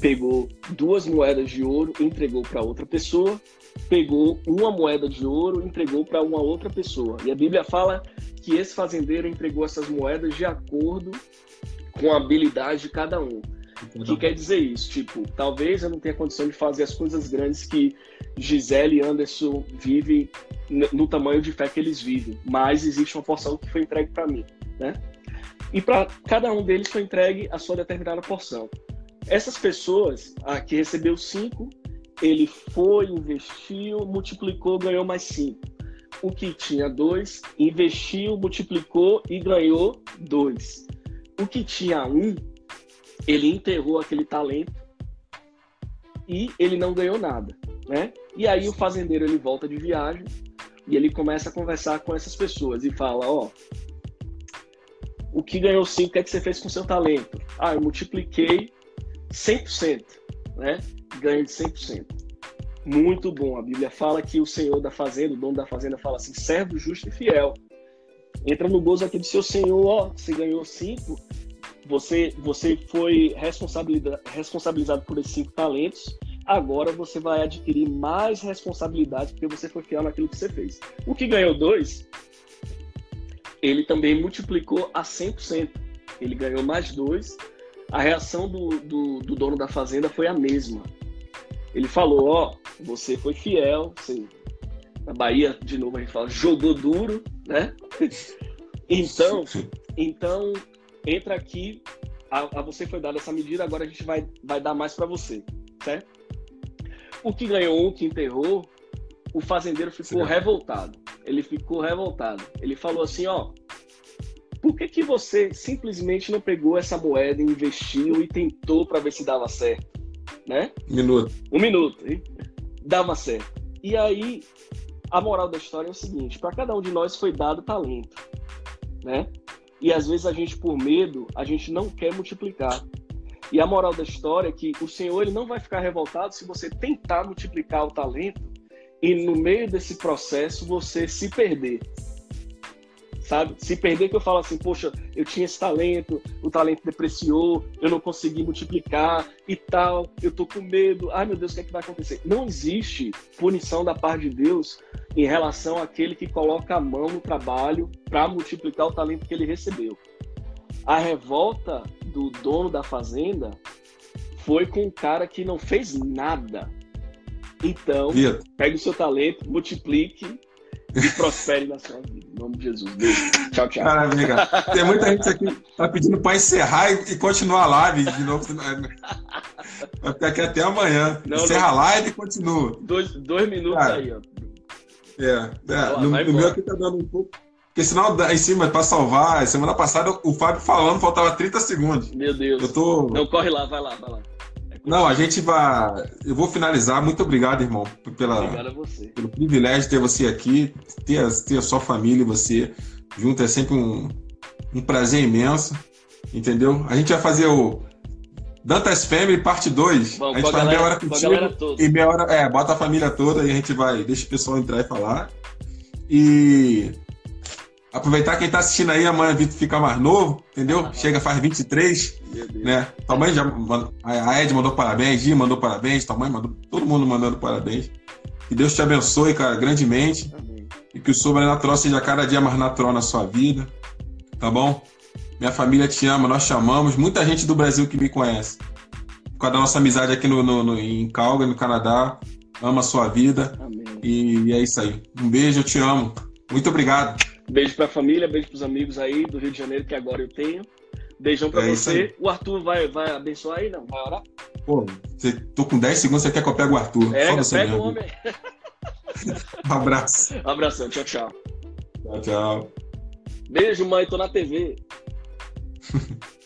[SPEAKER 2] pegou duas moedas de ouro, entregou para outra pessoa, pegou uma moeda de ouro, entregou para uma outra pessoa. E a Bíblia fala que esse fazendeiro entregou essas moedas de acordo com a habilidade de cada um. O que quer dizer isso? Tipo, talvez eu não tenha condição de fazer as coisas grandes que Gisele e Anderson vivem no tamanho de fé que eles vivem, mas existe uma porção que foi entregue para mim, né? E para cada um deles foi entregue a sua determinada porção. Essas pessoas, a que recebeu cinco, ele foi, investiu, multiplicou, ganhou mais cinco. O que tinha dois, investiu, multiplicou e ganhou dois. O que tinha um, ele enterrou aquele talento e ele não ganhou nada, né? E aí o fazendeiro ele volta de viagem e ele começa a conversar com essas pessoas e fala, ó, o que ganhou cinco, o que é que você fez com seu talento? Ah, eu multipliquei 100%, né? Ganho de 100%. Muito bom. A Bíblia fala que o Senhor da fazenda, o dono da fazenda, fala assim: servo justo e fiel. Entra no gozo aqui do seu Senhor, ó, você ganhou cinco, você, você foi responsabilizado por esses cinco talentos, agora você vai adquirir mais responsabilidade porque você foi fiel naquilo que você fez. O que ganhou dois, ele também multiplicou a 100%. Ele ganhou mais dois. A reação do, do, do dono da fazenda foi a mesma. Ele falou: Ó, oh, você foi fiel, você, na Bahia, de novo, a gente fala, jogou duro, né? então, então entra aqui, a, a, você foi dada essa medida, agora a gente vai, vai dar mais para você, certo? O que ganhou, o que enterrou, o fazendeiro ficou Sim. revoltado. Ele ficou revoltado. Ele falou assim, ó, por que, que você simplesmente não pegou essa moeda, investiu e tentou para ver se dava certo? né?
[SPEAKER 1] Um minuto.
[SPEAKER 2] Um minuto. Hein? Dava certo. E aí, a moral da história é o seguinte: para cada um de nós foi dado talento, né? E às vezes a gente, por medo, a gente não quer multiplicar. E a moral da história é que o Senhor ele não vai ficar revoltado se você tentar multiplicar o talento e no meio desse processo você se perder sabe? Se perder que eu falo assim, poxa, eu tinha esse talento, o talento depreciou, eu não consegui multiplicar e tal, eu tô com medo, ai meu Deus, o que é que vai acontecer? Não existe punição da parte de Deus em relação àquele que coloca a mão no trabalho para multiplicar o talento que ele recebeu. A revolta do dono da fazenda foi com um cara que não fez nada. Então, pegue o seu talento, multiplique e prospere na sua vida. Em nome de Jesus. Beijo. Tchau, tchau.
[SPEAKER 1] Maravilha. Tem muita gente aqui que tá pedindo para encerrar e, continuar a live de novo. Vai ficar aqui até amanhã. Não, Encerra a live e continua.
[SPEAKER 2] Dois, dois minutos Cara, aí, ó.
[SPEAKER 1] É, é. Lá, no, no meu aqui tá dando um pouco. Porque senão em cima, para salvar, semana passada o Fábio falando, faltava 30 segundos.
[SPEAKER 2] Meu Deus.
[SPEAKER 1] Eu tô...
[SPEAKER 2] Não, corre lá, vai lá, vai lá.
[SPEAKER 1] Não, a gente vai. Eu vou finalizar. Muito obrigado, irmão, pela,
[SPEAKER 2] obrigado a você.
[SPEAKER 1] pelo privilégio de ter você aqui, ter, ter a sua família e você junto é sempre um, um prazer imenso. Entendeu? A gente vai fazer o Dantas Family parte 2. a gente faz meia hora contigo e meia hora. É, bota a família toda e a gente vai. Deixa o pessoal entrar e falar. E Aproveitar quem tá assistindo aí, amanhã Vitor fica mais novo, entendeu? Ah, Chega, faz 23, né? Tua mãe já. A Ed mandou parabéns, Gi mandou parabéns, tua mãe mandou. Todo mundo mandando parabéns. Que Deus te abençoe, cara, grandemente. Amém. E que o sobrenatural seja cada dia mais natural na sua vida. Tá bom? Minha família te ama, nós chamamos. Muita gente do Brasil que me conhece. Por causa da nossa amizade aqui no, no, no em Calgary, no Canadá. Ama a sua vida. Amém. E, e é isso aí. Um beijo, eu te amo. Muito obrigado.
[SPEAKER 2] Beijo pra família, beijo pros amigos aí do Rio de Janeiro, que agora eu tenho. Beijão pra é você. O Arthur vai, vai abençoar aí, não? Vai orar?
[SPEAKER 1] Pô, você, tô com 10 segundos, você quer que eu pegue o Arthur?
[SPEAKER 2] É, pega o homem.
[SPEAKER 1] Abraço.
[SPEAKER 2] Abração, tchau, tchau.
[SPEAKER 1] Tchau, tchau.
[SPEAKER 2] Beijo, mãe, tô na TV.